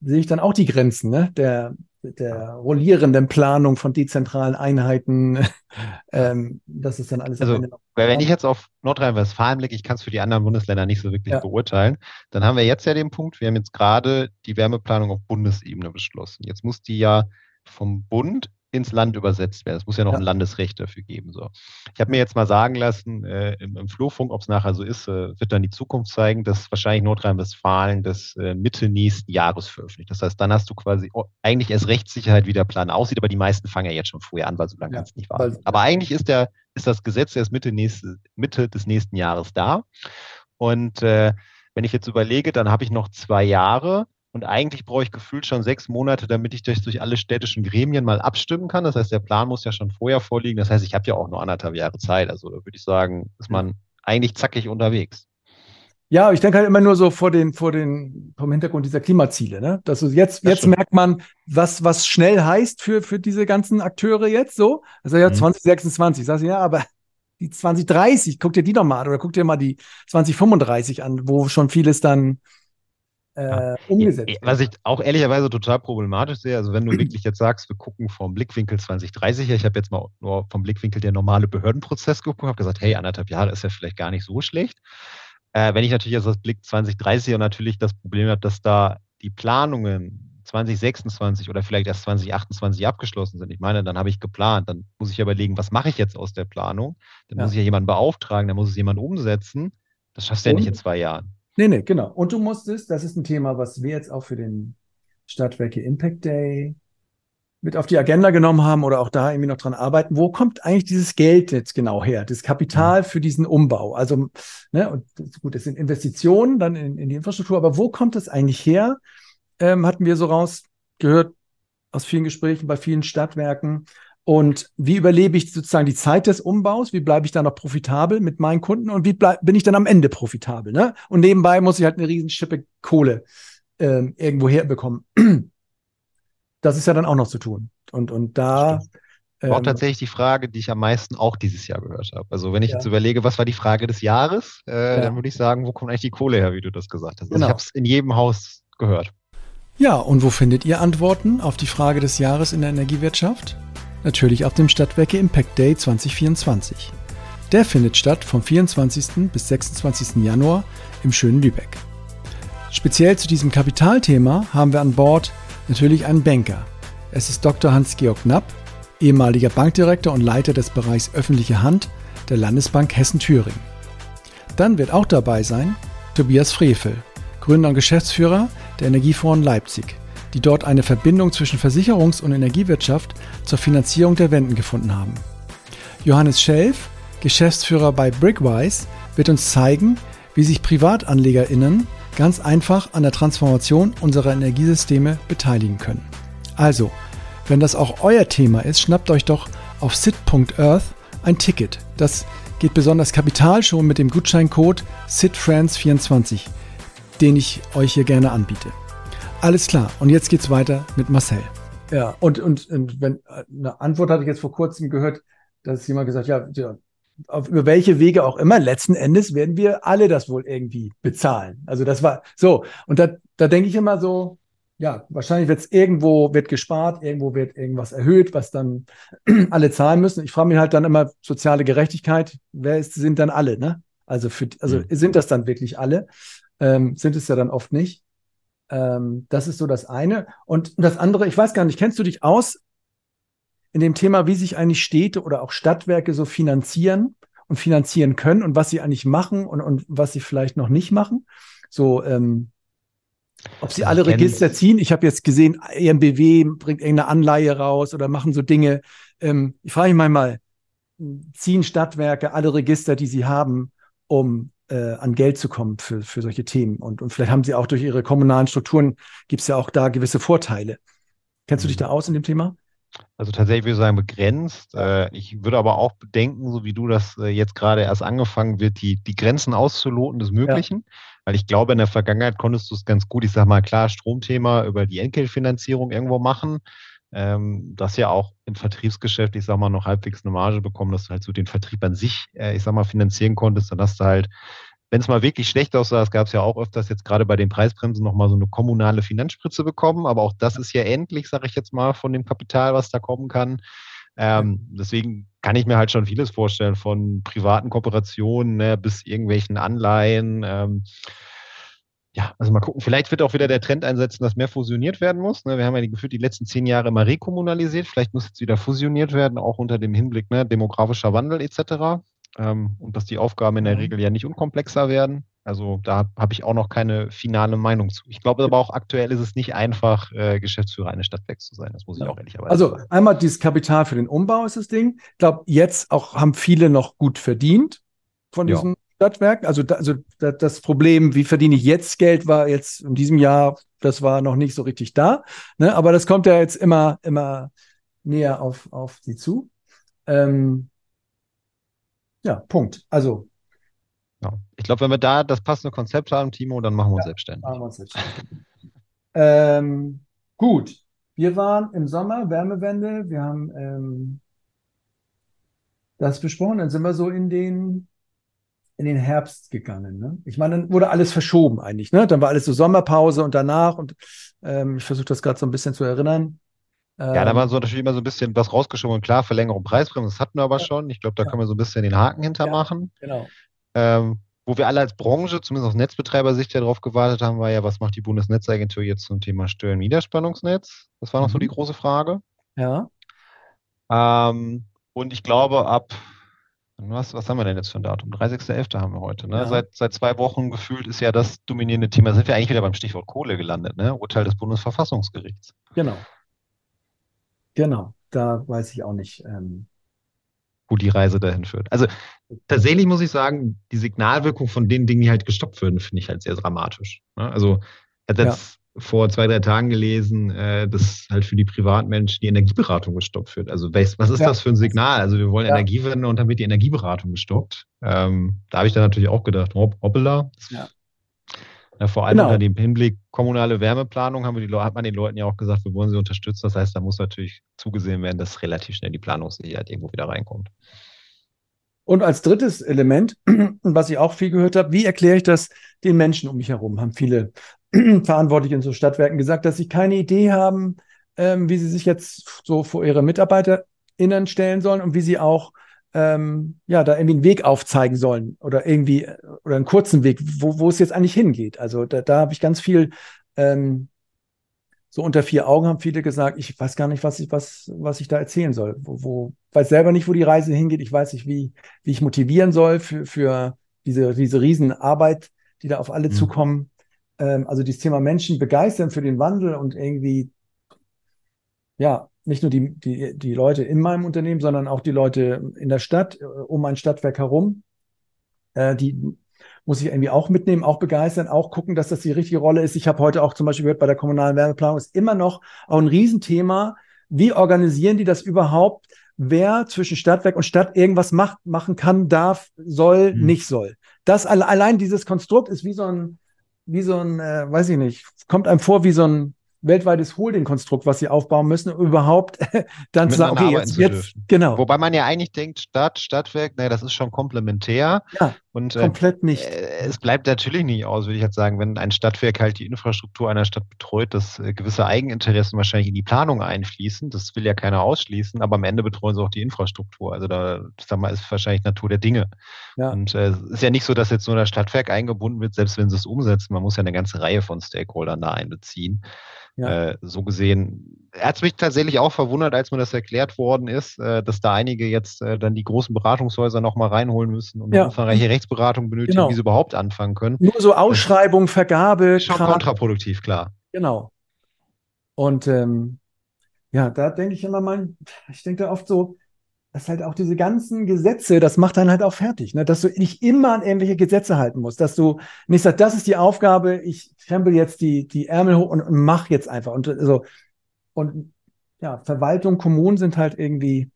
sehe ich dann auch die Grenzen, ne? Der, der rollierenden Planung von dezentralen Einheiten, ähm, das ist dann alles. Also, wenn ich jetzt auf Nordrhein-Westfalen blicke, ich kann es für die anderen Bundesländer nicht so wirklich ja. beurteilen, dann haben wir jetzt ja den Punkt, wir haben jetzt gerade die Wärmeplanung auf Bundesebene beschlossen. Jetzt muss die ja vom Bund ins Land übersetzt werden. Es muss ja noch ja. ein Landesrecht dafür geben. So. Ich habe mir jetzt mal sagen lassen, äh, im, im Flurfunk, ob es nachher so ist, äh, wird dann die Zukunft zeigen, dass wahrscheinlich Nordrhein-Westfalen das äh, Mitte nächsten Jahres veröffentlicht. Das heißt, dann hast du quasi oh, eigentlich erst Rechtssicherheit, wie der Plan aussieht, aber die meisten fangen ja jetzt schon vorher an, weil so lange ja, kann es nicht warten. Aber eigentlich ist, der, ist das Gesetz erst Mitte, nächste, Mitte des nächsten Jahres da. Und äh, wenn ich jetzt überlege, dann habe ich noch zwei Jahre und eigentlich brauche ich gefühlt schon sechs Monate, damit ich das durch alle städtischen Gremien mal abstimmen kann. Das heißt, der Plan muss ja schon vorher vorliegen. Das heißt, ich habe ja auch nur anderthalb Jahre Zeit. Also da würde ich sagen, ist man eigentlich zackig unterwegs. Ja, ich denke halt immer nur so vor den, vor den, vom Hintergrund dieser Klimaziele, ne? Dass du jetzt, das jetzt stimmt. merkt man, was, was schnell heißt für, für diese ganzen Akteure jetzt so. Also ja, mhm. 2026, sagst du, ja, aber die 2030, guck dir die doch mal an oder guck dir mal die 2035 an, wo schon vieles dann äh, umgesetzt. Was ich auch ehrlicherweise total problematisch sehe, also wenn du wirklich jetzt sagst, wir gucken vom Blickwinkel 2030 her, ich habe jetzt mal nur vom Blickwinkel der normale Behördenprozess geguckt, habe gesagt, hey, anderthalb Jahre ist ja vielleicht gar nicht so schlecht. Äh, wenn ich natürlich jetzt das Blick 2030 und natürlich das Problem habe, dass da die Planungen 2026 oder vielleicht erst 2028 abgeschlossen sind. Ich meine, dann habe ich geplant, dann muss ich überlegen, was mache ich jetzt aus der Planung? Dann ja. muss ich ja jemanden beauftragen, dann muss es jemand umsetzen. Das schaffst du ja nicht in zwei Jahren. Nee, nee, genau. Und du musstest, das ist ein Thema, was wir jetzt auch für den Stadtwerke Impact Day mit auf die Agenda genommen haben oder auch da irgendwie noch dran arbeiten. Wo kommt eigentlich dieses Geld jetzt genau her? Das Kapital mhm. für diesen Umbau. Also, ne, und gut, das sind Investitionen dann in, in die Infrastruktur, aber wo kommt das eigentlich her? Ähm, hatten wir so rausgehört aus vielen Gesprächen bei vielen Stadtwerken. Und wie überlebe ich sozusagen die Zeit des Umbaus? Wie bleibe ich da noch profitabel mit meinen Kunden? Und wie bleib, bin ich dann am Ende profitabel? Ne? Und nebenbei muss ich halt eine riesen Schippe Kohle ähm, irgendwo herbekommen. Das ist ja dann auch noch zu tun. Und, und da. Ähm, auch tatsächlich die Frage, die ich am meisten auch dieses Jahr gehört habe. Also wenn ich ja. jetzt überlege, was war die Frage des Jahres, äh, ja. dann würde ich sagen, wo kommt eigentlich die Kohle her, wie du das gesagt hast. Also genau. ich habe es in jedem Haus gehört. Ja, und wo findet ihr Antworten auf die Frage des Jahres in der Energiewirtschaft? Natürlich auf dem Stadtwerke Impact Day 2024. Der findet statt vom 24. bis 26. Januar im schönen Lübeck. Speziell zu diesem Kapitalthema haben wir an Bord natürlich einen Banker. Es ist Dr. Hans-Georg Knapp, ehemaliger Bankdirektor und Leiter des Bereichs öffentliche Hand der Landesbank Hessen-Thüringen. Dann wird auch dabei sein Tobias Frevel, Gründer und Geschäftsführer der Energiefonds Leipzig die dort eine Verbindung zwischen Versicherungs- und Energiewirtschaft zur Finanzierung der Wenden gefunden haben. Johannes Schelf, Geschäftsführer bei Brickwise, wird uns zeigen, wie sich PrivatanlegerInnen ganz einfach an der Transformation unserer Energiesysteme beteiligen können. Also, wenn das auch euer Thema ist, schnappt euch doch auf sit.earth ein Ticket. Das geht besonders Kapital schon mit dem Gutscheincode SITFriends24, den ich euch hier gerne anbiete. Alles klar. Und jetzt geht's weiter mit Marcel. Ja, und, und, und wenn eine Antwort hatte ich jetzt vor kurzem gehört, dass jemand gesagt ja, ja auf, über welche Wege auch immer, letzten Endes werden wir alle das wohl irgendwie bezahlen. Also das war so. Und da, da denke ich immer so, ja, wahrscheinlich wird es irgendwo wird gespart, irgendwo wird irgendwas erhöht, was dann alle zahlen müssen. Ich frage mich halt dann immer soziale Gerechtigkeit, wer ist, sind dann alle, ne? Also für, also mhm. sind das dann wirklich alle? Ähm, sind es ja dann oft nicht. Ähm, das ist so das eine. Und das andere, ich weiß gar nicht, kennst du dich aus in dem Thema, wie sich eigentlich Städte oder auch Stadtwerke so finanzieren und finanzieren können und was sie eigentlich machen und, und was sie vielleicht noch nicht machen? So, ähm, ob sie alle Register ziehen. Ich habe jetzt gesehen, EMBW bringt irgendeine Anleihe raus oder machen so Dinge. Ähm, ich frage mich manchmal, ziehen Stadtwerke alle Register, die sie haben, um äh, an Geld zu kommen für, für solche Themen. Und, und vielleicht haben sie auch durch ihre kommunalen Strukturen, gibt es ja auch da gewisse Vorteile. Kennst du dich mhm. da aus in dem Thema? Also tatsächlich würde ich sagen begrenzt. Äh, ich würde aber auch bedenken, so wie du das äh, jetzt gerade erst angefangen wird, die, die Grenzen auszuloten des Möglichen. Ja. Weil ich glaube, in der Vergangenheit konntest du es ganz gut, ich sag mal klar, Stromthema über die Enkelfinanzierung irgendwo machen ähm, das ja auch im Vertriebsgeschäft, ich sag mal, noch halbwegs eine Marge bekommen, dass du halt so den Vertrieb an sich, äh, ich sag mal, finanzieren konntest, dann hast du halt, wenn es mal wirklich schlecht aussah, das gab es ja auch öfters jetzt gerade bei den Preisbremsen nochmal so eine kommunale Finanzspritze bekommen, aber auch das ist ja endlich, sage ich jetzt mal, von dem Kapital, was da kommen kann. Ähm, deswegen kann ich mir halt schon vieles vorstellen, von privaten Kooperationen ne, bis irgendwelchen Anleihen. Ähm, ja, also mal gucken, vielleicht wird auch wieder der Trend einsetzen, dass mehr fusioniert werden muss. Ne? Wir haben ja gefühlt die letzten zehn Jahre immer rekommunalisiert. Vielleicht muss jetzt wieder fusioniert werden, auch unter dem Hinblick ne, demografischer Wandel etc. Ähm, und dass die Aufgaben in der mhm. Regel ja nicht unkomplexer werden. Also da habe ich auch noch keine finale Meinung zu. Ich glaube aber auch aktuell ist es nicht einfach, äh, Geschäftsführer eines Stadtwerks zu sein. Das muss ich ja. auch ehrlicherweise also, sagen. Also einmal dieses Kapital für den Umbau ist das Ding. Ich glaube, jetzt auch haben viele noch gut verdient von diesem ja. Stadtwerk. Also, da, also da, das Problem, wie verdiene ich jetzt Geld, war jetzt in diesem Jahr, das war noch nicht so richtig da. Ne? Aber das kommt ja jetzt immer, immer näher auf, auf sie zu. Ähm, ja, Punkt. Also. Ja. Ich glaube, wenn wir da das passende Konzept haben, Timo, dann machen wir uns ja, selbstständig. Machen wir uns selbstständig. ähm, gut. Wir waren im Sommer, Wärmewende. Wir haben ähm, das besprochen. Dann sind wir so in den, in den Herbst gegangen. Ne? Ich meine, dann wurde alles verschoben eigentlich. Ne? Dann war alles so Sommerpause und danach. Und ähm, ich versuche das gerade so ein bisschen zu erinnern. Ja, da war so natürlich immer so ein bisschen was rausgeschoben. Klar, Verlängerung Preisbremse, das hatten wir aber ja. schon. Ich glaube, da ja. können wir so ein bisschen den Haken hintermachen. Ja, genau. Ähm, wo wir alle als Branche, zumindest aus Netzbetreibersicht ja drauf gewartet haben, war ja, was macht die Bundesnetzagentur jetzt zum Thema Steuern- Niederspannungsnetz? Das war noch mhm. so die große Frage. Ja. Ähm, und ich glaube, ab, was, was haben wir denn jetzt für ein Datum? 30.11. haben wir heute. Ne? Ja. Seit, seit zwei Wochen gefühlt ist ja das dominierende Thema, sind wir eigentlich wieder beim Stichwort Kohle gelandet, ne? Urteil des Bundesverfassungsgerichts. Genau. Genau, da weiß ich auch nicht. Ähm, wo die Reise dahin führt. Also tatsächlich muss ich sagen, die Signalwirkung von den Dingen, die halt gestoppt würden, finde ich halt sehr dramatisch. Ne? Also jetzt ja. Vor zwei, drei Tagen gelesen, äh, dass halt für die Privatmenschen die Energieberatung gestoppt wird. Also was, ist ja. das für ein Signal? Also wir wollen ja. Energiewende und dann wird die Energieberatung gestoppt. Ähm, da habe ich dann natürlich auch gedacht, hopp, hoppala. Ja. Ja, vor allem genau. unter dem Hinblick kommunale Wärmeplanung haben wir die, hat man den Leuten ja auch gesagt, wir wollen sie unterstützen. Das heißt, da muss natürlich zugesehen werden, dass relativ schnell die Planungssicherheit irgendwo wieder reinkommt. Und als drittes Element, was ich auch viel gehört habe, wie erkläre ich das den Menschen um mich herum? Haben viele Verantwortliche in so Stadtwerken gesagt, dass sie keine Idee haben, ähm, wie sie sich jetzt so vor ihre MitarbeiterInnen stellen sollen und wie sie auch ähm, ja, da irgendwie einen Weg aufzeigen sollen oder irgendwie oder einen kurzen Weg, wo, wo es jetzt eigentlich hingeht. Also da, da habe ich ganz viel ähm, so unter vier Augen haben viele gesagt, ich weiß gar nicht, was ich, was, was ich da erzählen soll. Wo, wo, weiß selber nicht, wo die Reise hingeht. Ich weiß nicht, wie, wie ich motivieren soll für, für diese, diese Riesenarbeit, die da auf alle mhm. zukommen. Ähm, also dieses Thema Menschen begeistern für den Wandel und irgendwie, ja, nicht nur die, die, die Leute in meinem Unternehmen, sondern auch die Leute in der Stadt, äh, um ein Stadtwerk herum. Äh, die muss ich irgendwie auch mitnehmen, auch begeistern, auch gucken, dass das die richtige Rolle ist. Ich habe heute auch zum Beispiel gehört, bei der kommunalen Wärmeplanung ist immer noch auch ein Riesenthema. Wie organisieren die das überhaupt? Wer zwischen Stadtwerk und Stadt irgendwas macht, machen kann, darf, soll, mhm. nicht soll. Das allein dieses Konstrukt ist wie so ein, wie so ein, äh, weiß ich nicht, kommt einem vor wie so ein weltweites Holding-Konstrukt, was sie aufbauen müssen, um überhaupt dann zu sagen, okay, jetzt, jetzt, genau. Wobei man ja eigentlich denkt, Stadt, Stadtwerk, naja, das ist schon komplementär. Ja, und, äh, komplett nicht. Äh, es bleibt natürlich nicht aus, würde ich jetzt sagen, wenn ein Stadtwerk halt die Infrastruktur einer Stadt betreut, dass äh, gewisse Eigeninteressen wahrscheinlich in die Planung einfließen. Das will ja keiner ausschließen, aber am Ende betreuen sie auch die Infrastruktur. Also da, sag mal, ist wahrscheinlich Natur der Dinge. Ja. Und äh, es ist ja nicht so, dass jetzt nur das Stadtwerk eingebunden wird, selbst wenn sie es umsetzen. Man muss ja eine ganze Reihe von Stakeholdern da einbeziehen. Ja. Äh, so gesehen, er hat mich tatsächlich auch verwundert, als mir das erklärt worden ist, äh, dass da einige jetzt äh, dann die großen Beratungshäuser nochmal reinholen müssen und ja. eine umfangreiche Rechtsberatung benötigen, genau. wie sie überhaupt anfangen können. Nur so Ausschreibung, Vergabe. Schon kontraproduktiv, klar. Genau. Und ähm, ja, da denke ich immer mal, ich denke da oft so, dass halt auch diese ganzen Gesetze, das macht dann halt auch fertig, ne? dass du nicht immer an irgendwelche Gesetze halten musst, dass du nicht sagst, das ist die Aufgabe, ich krempel jetzt die, die Ärmel hoch und, und mach jetzt einfach. Und so, und ja, Verwaltung, Kommunen sind halt irgendwie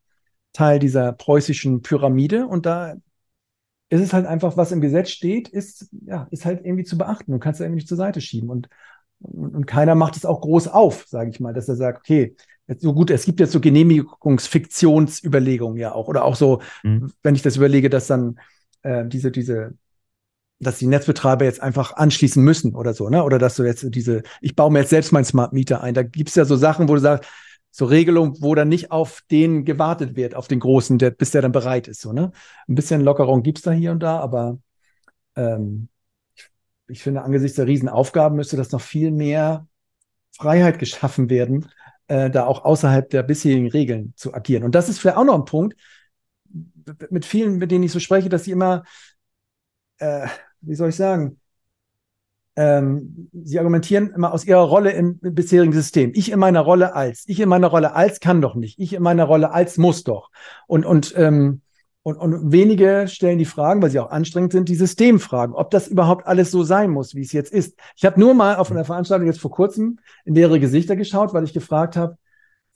Teil dieser preußischen Pyramide und da ist es halt einfach, was im Gesetz steht, ist, ja, ist halt irgendwie zu beachten. Du kannst es irgendwie nicht zur Seite schieben. Und, und, und keiner macht es auch groß auf, sage ich mal, dass er sagt, okay, so gut, es gibt jetzt so Genehmigungsfiktionsüberlegungen ja auch. Oder auch so, mhm. wenn ich das überlege, dass dann äh, diese, diese, dass die Netzbetreiber jetzt einfach anschließen müssen oder so, ne? Oder dass du jetzt diese, ich baue mir jetzt selbst mein Smart Meter ein. Da gibt's ja so Sachen, wo du sagst, so Regelungen, wo dann nicht auf den gewartet wird, auf den großen, der, bis der dann bereit ist. So, ne? Ein bisschen Lockerung gibt's da hier und da, aber ähm, ich, ich finde, angesichts der Riesenaufgaben müsste das noch viel mehr Freiheit geschaffen werden, äh, da auch außerhalb der bisherigen Regeln zu agieren. Und das ist vielleicht auch noch ein Punkt, mit vielen, mit denen ich so spreche, dass sie immer, äh, wie soll ich sagen, ähm, sie argumentieren immer aus ihrer Rolle im, bisherigen System. Ich in meiner Rolle als, ich in meiner Rolle als kann doch nicht, ich in meiner Rolle als muss doch. Und, und ähm, und, und wenige stellen die Fragen, weil sie auch anstrengend sind, die Systemfragen, ob das überhaupt alles so sein muss, wie es jetzt ist. Ich habe nur mal auf einer Veranstaltung jetzt vor kurzem in leere Gesichter geschaut, weil ich gefragt habe,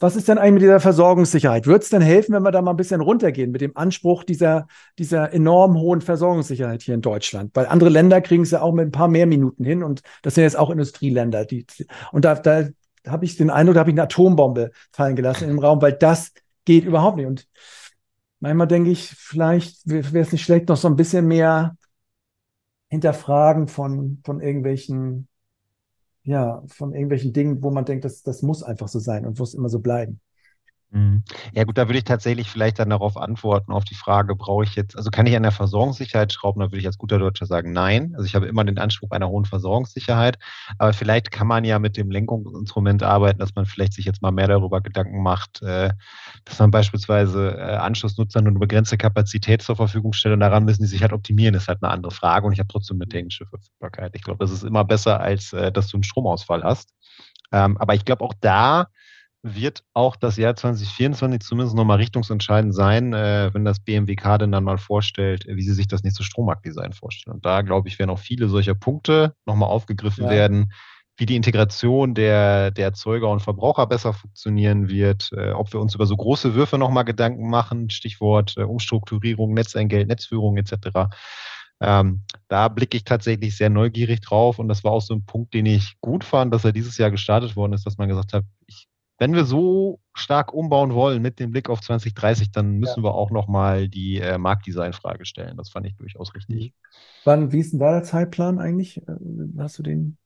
was ist denn eigentlich mit dieser Versorgungssicherheit? Wird es denn helfen, wenn wir da mal ein bisschen runtergehen mit dem Anspruch dieser, dieser enorm hohen Versorgungssicherheit hier in Deutschland? Weil andere Länder kriegen es ja auch mit ein paar mehr Minuten hin und das sind jetzt auch Industrieländer. Die, und da, da habe ich den Eindruck, da habe ich eine Atombombe fallen gelassen im Raum, weil das geht überhaupt nicht. Und manchmal denke ich, vielleicht wäre es nicht schlecht, noch so ein bisschen mehr hinterfragen von, von irgendwelchen, ja, von irgendwelchen Dingen, wo man denkt, das, das muss einfach so sein und muss immer so bleiben. Mhm. Ja gut, da würde ich tatsächlich vielleicht dann darauf antworten, auf die Frage, brauche ich jetzt, also kann ich an der Versorgungssicherheit schrauben, da würde ich als guter Deutscher sagen, nein. Also ich habe immer den Anspruch einer hohen Versorgungssicherheit, aber vielleicht kann man ja mit dem Lenkungsinstrument arbeiten, dass man vielleicht sich jetzt mal mehr darüber Gedanken macht, äh, dass man beispielsweise äh, Anschlussnutzern nur eine begrenzte Kapazität zur Verfügung stellt und daran müssen die sich halt optimieren, ist halt eine andere Frage und ich habe trotzdem eine technische Verfügbarkeit. Ich glaube, das ist immer besser, als äh, dass du einen Stromausfall hast. Ähm, aber ich glaube auch da, wird auch das Jahr 2024 zumindest nochmal richtungsentscheidend sein, äh, wenn das BMWK denn dann mal vorstellt, wie sie sich das nächste Strommarktdesign vorstellen. Und da, glaube ich, werden auch viele solcher Punkte nochmal aufgegriffen ja. werden, wie die Integration der, der Erzeuger und Verbraucher besser funktionieren wird, äh, ob wir uns über so große Würfe nochmal Gedanken machen, Stichwort äh, Umstrukturierung, Netzentgelt, Netzführung etc. Ähm, da blicke ich tatsächlich sehr neugierig drauf und das war auch so ein Punkt, den ich gut fand, dass er dieses Jahr gestartet worden ist, dass man gesagt hat, ich wenn wir so stark umbauen wollen mit dem Blick auf 2030, dann müssen ja. wir auch nochmal die äh, Marktdesign-Frage stellen. Das fand ich durchaus richtig. Mhm. Wann, wie ist denn da der Zeitplan eigentlich? Äh, hast du den?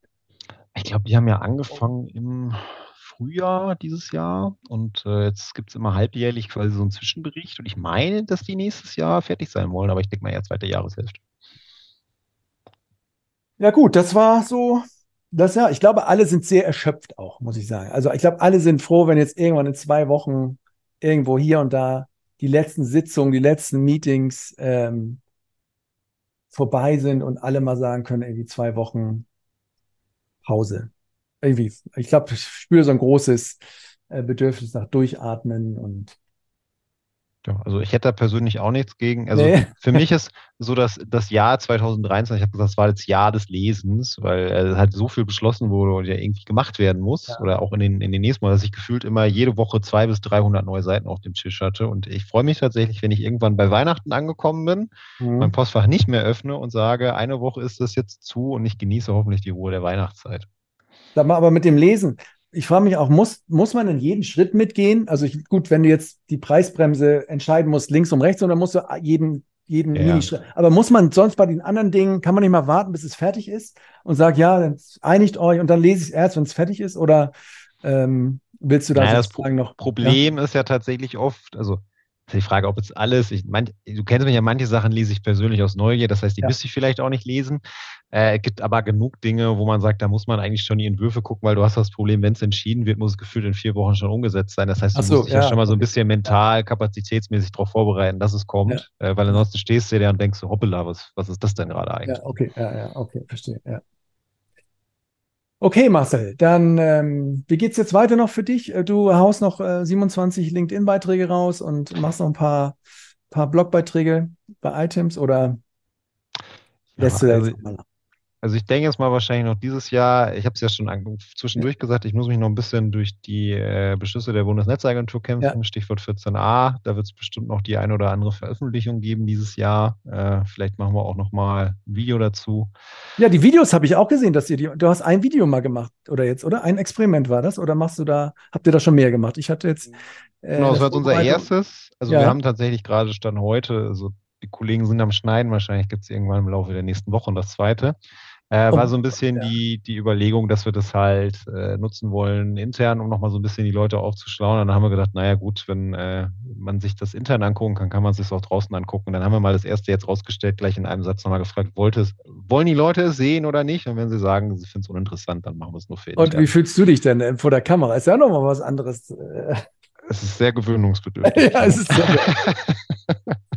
Ich glaube, die haben ja angefangen im Frühjahr dieses Jahr und äh, jetzt gibt es immer halbjährlich quasi so einen Zwischenbericht und ich meine, dass die nächstes Jahr fertig sein wollen, aber ich denke mal eher zweite Jahreshälfte. Ja gut, das war so das ja, ich glaube, alle sind sehr erschöpft auch, muss ich sagen. Also ich glaube, alle sind froh, wenn jetzt irgendwann in zwei Wochen irgendwo hier und da die letzten Sitzungen, die letzten Meetings ähm, vorbei sind und alle mal sagen können, irgendwie zwei Wochen Pause. Irgendwie, ich glaube, ich spüre so ein großes äh, Bedürfnis nach Durchatmen und ja, also ich hätte da persönlich auch nichts gegen. Also nee. für mich ist so dass das Jahr 2013, ich habe gesagt, das war das Jahr des Lesens, weil äh, halt so viel beschlossen wurde und ja irgendwie gemacht werden muss ja. oder auch in den, in den nächsten Mal, dass ich gefühlt immer jede Woche zwei bis 300 neue Seiten auf dem Tisch hatte und ich freue mich tatsächlich, wenn ich irgendwann bei Weihnachten angekommen bin, mhm. mein Postfach nicht mehr öffne und sage, eine Woche ist das jetzt zu und ich genieße hoffentlich die Ruhe der Weihnachtszeit. Sag mal, aber mit dem Lesen, ich frage mich auch, muss, muss man in jeden Schritt mitgehen? Also ich, gut, wenn du jetzt die Preisbremse entscheiden musst, links und rechts, oder musst du jeden, jeden ja. Minischritt. Aber muss man sonst bei den anderen Dingen, kann man nicht mal warten, bis es fertig ist und sagt, ja, dann einigt euch und dann lese ich es erst, wenn es fertig ist? Oder ähm, willst du da naja, das Pro noch? Problem ja? ist ja tatsächlich oft, also die Frage, ob jetzt alles, ich, mein, du kennst mich ja, manche Sachen lese ich persönlich aus Neugier, das heißt, die ja. müsste ich vielleicht auch nicht lesen. Äh, es gibt aber genug Dinge, wo man sagt, da muss man eigentlich schon die Entwürfe gucken, weil du hast das Problem, wenn es entschieden wird, muss es gefühlt in vier Wochen schon umgesetzt sein. Das heißt, du so, musst dich ja, ja schon mal so ein bisschen mental, kapazitätsmäßig darauf vorbereiten, dass es kommt, ja. äh, weil ansonsten stehst du da und denkst, hoppala, was, was ist das denn gerade eigentlich? Ja, okay, ja, ja, okay, verstehe, ja. Okay, Marcel, dann ähm, wie geht's jetzt weiter noch für dich? Äh, du haust noch äh, 27 LinkedIn-Beiträge raus und machst noch ein paar, paar Blogbeiträge bei Items oder lässt ja, du da jetzt also, mal also ich denke jetzt mal wahrscheinlich noch dieses Jahr, ich habe es ja schon zwischendurch gesagt, ich muss mich noch ein bisschen durch die äh, Beschlüsse der Bundesnetzagentur kämpfen, ja. Stichwort 14a. Da wird es bestimmt noch die eine oder andere Veröffentlichung geben dieses Jahr. Äh, vielleicht machen wir auch noch mal ein Video dazu. Ja, die Videos habe ich auch gesehen, dass ihr die, du hast ein Video mal gemacht oder jetzt, oder? Ein Experiment war das? Oder machst du da, habt ihr da schon mehr gemacht? Ich hatte jetzt. Äh, genau, das war unser erstes. Also ja. wir haben tatsächlich gerade Stand heute, also die Kollegen sind am Schneiden, wahrscheinlich gibt es irgendwann im Laufe der nächsten Woche und das zweite. Äh, war so ein bisschen ja. die, die Überlegung, dass wir das halt äh, nutzen wollen intern, um nochmal so ein bisschen die Leute aufzuschlauen. Und dann haben wir gedacht, naja gut, wenn äh, man sich das intern angucken kann, kann man es sich auch draußen angucken. Und dann haben wir mal das erste jetzt rausgestellt, gleich in einem Satz nochmal gefragt, es, wollen die Leute es sehen oder nicht? Und wenn sie sagen, sie finden es uninteressant, dann machen wir es nur für intern. Und wie fühlst du dich denn äh, vor der Kamera? Ist ja nochmal was anderes. Äh. Es ist sehr gewöhnungsbedürftig. ja, es ist sehr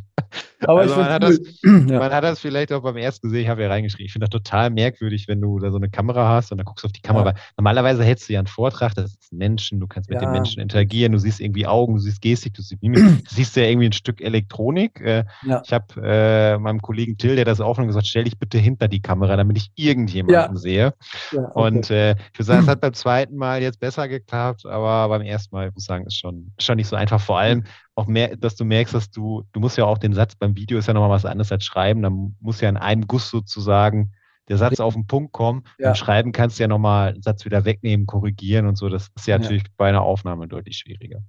Aber also man, hat das, ja. man hat das vielleicht auch beim ersten gesehen, ich habe ja reingeschrieben, ich finde das total merkwürdig, wenn du da so eine Kamera hast und dann guckst du auf die Kamera. Ja. normalerweise hättest du ja einen Vortrag, das ist Menschen, du kannst mit ja. den Menschen interagieren, du siehst irgendwie Augen, du siehst Gestik, du siehst Mimik, du siehst ja irgendwie ein Stück Elektronik. Äh, ich habe äh, meinem Kollegen Till, der das aufnimmt, gesagt, stell dich bitte hinter die Kamera, damit ich irgendjemanden sehe. Okay. Und äh, ich würde sagen, es hat beim zweiten Mal jetzt besser geklappt, aber beim ersten Mal, ich muss sagen, ist schon, schon nicht so einfach. Vor allem, auch mehr, dass du merkst, dass du, du musst ja auch den Satz beim Video ist ja nochmal was anderes als schreiben. Dann muss ja in einem Guss sozusagen der Satz auf den Punkt kommen. Ja. Beim Schreiben kannst du ja nochmal einen Satz wieder wegnehmen, korrigieren und so. Das ist ja, ja. natürlich bei einer Aufnahme deutlich schwieriger.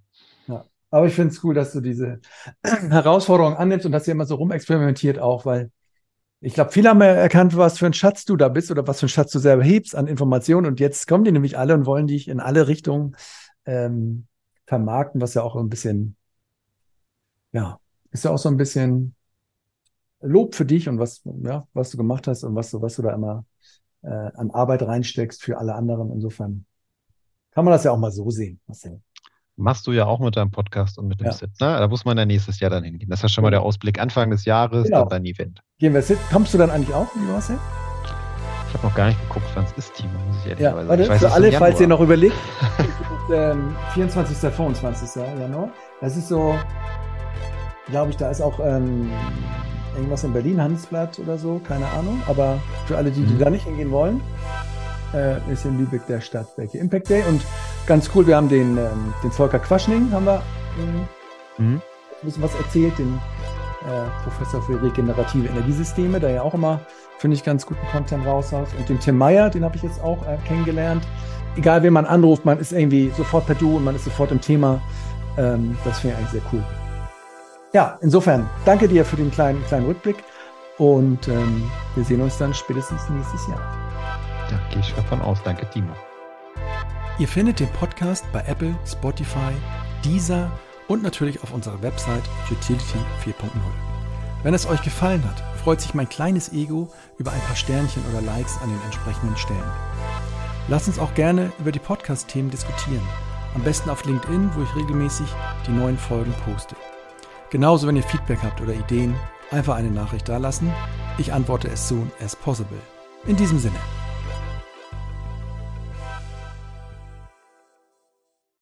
Ja. Aber ich finde es cool, dass du diese Herausforderung annimmst und dass ihr immer so rumexperimentiert auch, weil ich glaube, viele haben ja erkannt, was für ein Schatz du da bist oder was für ein Schatz du selber hebst an Informationen. Und jetzt kommen die nämlich alle und wollen dich in alle Richtungen ähm, vermarkten, was ja auch ein bisschen, ja, ist ja auch so ein bisschen Lob für dich und was, ja, was du gemacht hast und was du, was du da immer äh, an Arbeit reinsteckst für alle anderen. Insofern kann man das ja auch mal so sehen, Marcel. Machst du ja auch mit deinem Podcast und mit dem ja. Sit. Ne? Da muss man dann nächstes Jahr dann hingehen. Das ist ja schon mal der Ausblick Anfang des Jahres, genau. dann dein Event. Gehen wir Sit. Kommst du dann eigentlich auch, lieber Marcel? Ich habe noch gar nicht geguckt, wann es ist, Timo, muss ich ehrlich ja, sagen. Warte, für alle, falls ihr noch überlegt, ähm, 24. 25. Januar. Das ist so, glaube ich, da ist auch ähm, irgendwas in Berlin, Handelsblatt oder so, keine Ahnung. Aber für alle, die, die mhm. da nicht hingehen wollen, äh, ist in Lübeck der Stadtwerke Impact Day. Und ganz cool, wir haben den, ähm, den Volker Quaschning, haben wir ähm, mhm. ein bisschen was erzählt, den äh, Professor für regenerative Energiesysteme, der ja auch immer, finde ich, ganz guten Content raushaut. Und den Tim Meyer, den habe ich jetzt auch äh, kennengelernt. Egal, wen man anruft, man ist irgendwie sofort per Du und man ist sofort im Thema. Ähm, das finde ich eigentlich sehr cool. Ja, insofern, danke dir für den kleinen, kleinen Rückblick und ähm, wir sehen uns dann spätestens nächstes Jahr. Da gehe ich davon aus. Danke, Timo. Ihr findet den Podcast bei Apple, Spotify, Deezer und natürlich auf unserer Website Utility 4.0. Wenn es euch gefallen hat, freut sich mein kleines Ego über ein paar Sternchen oder Likes an den entsprechenden Stellen. Lasst uns auch gerne über die Podcast-Themen diskutieren. Am besten auf LinkedIn, wo ich regelmäßig die neuen Folgen poste. Genauso, wenn ihr Feedback habt oder Ideen, einfach eine Nachricht dalassen. Ich antworte as soon as possible. In diesem Sinne.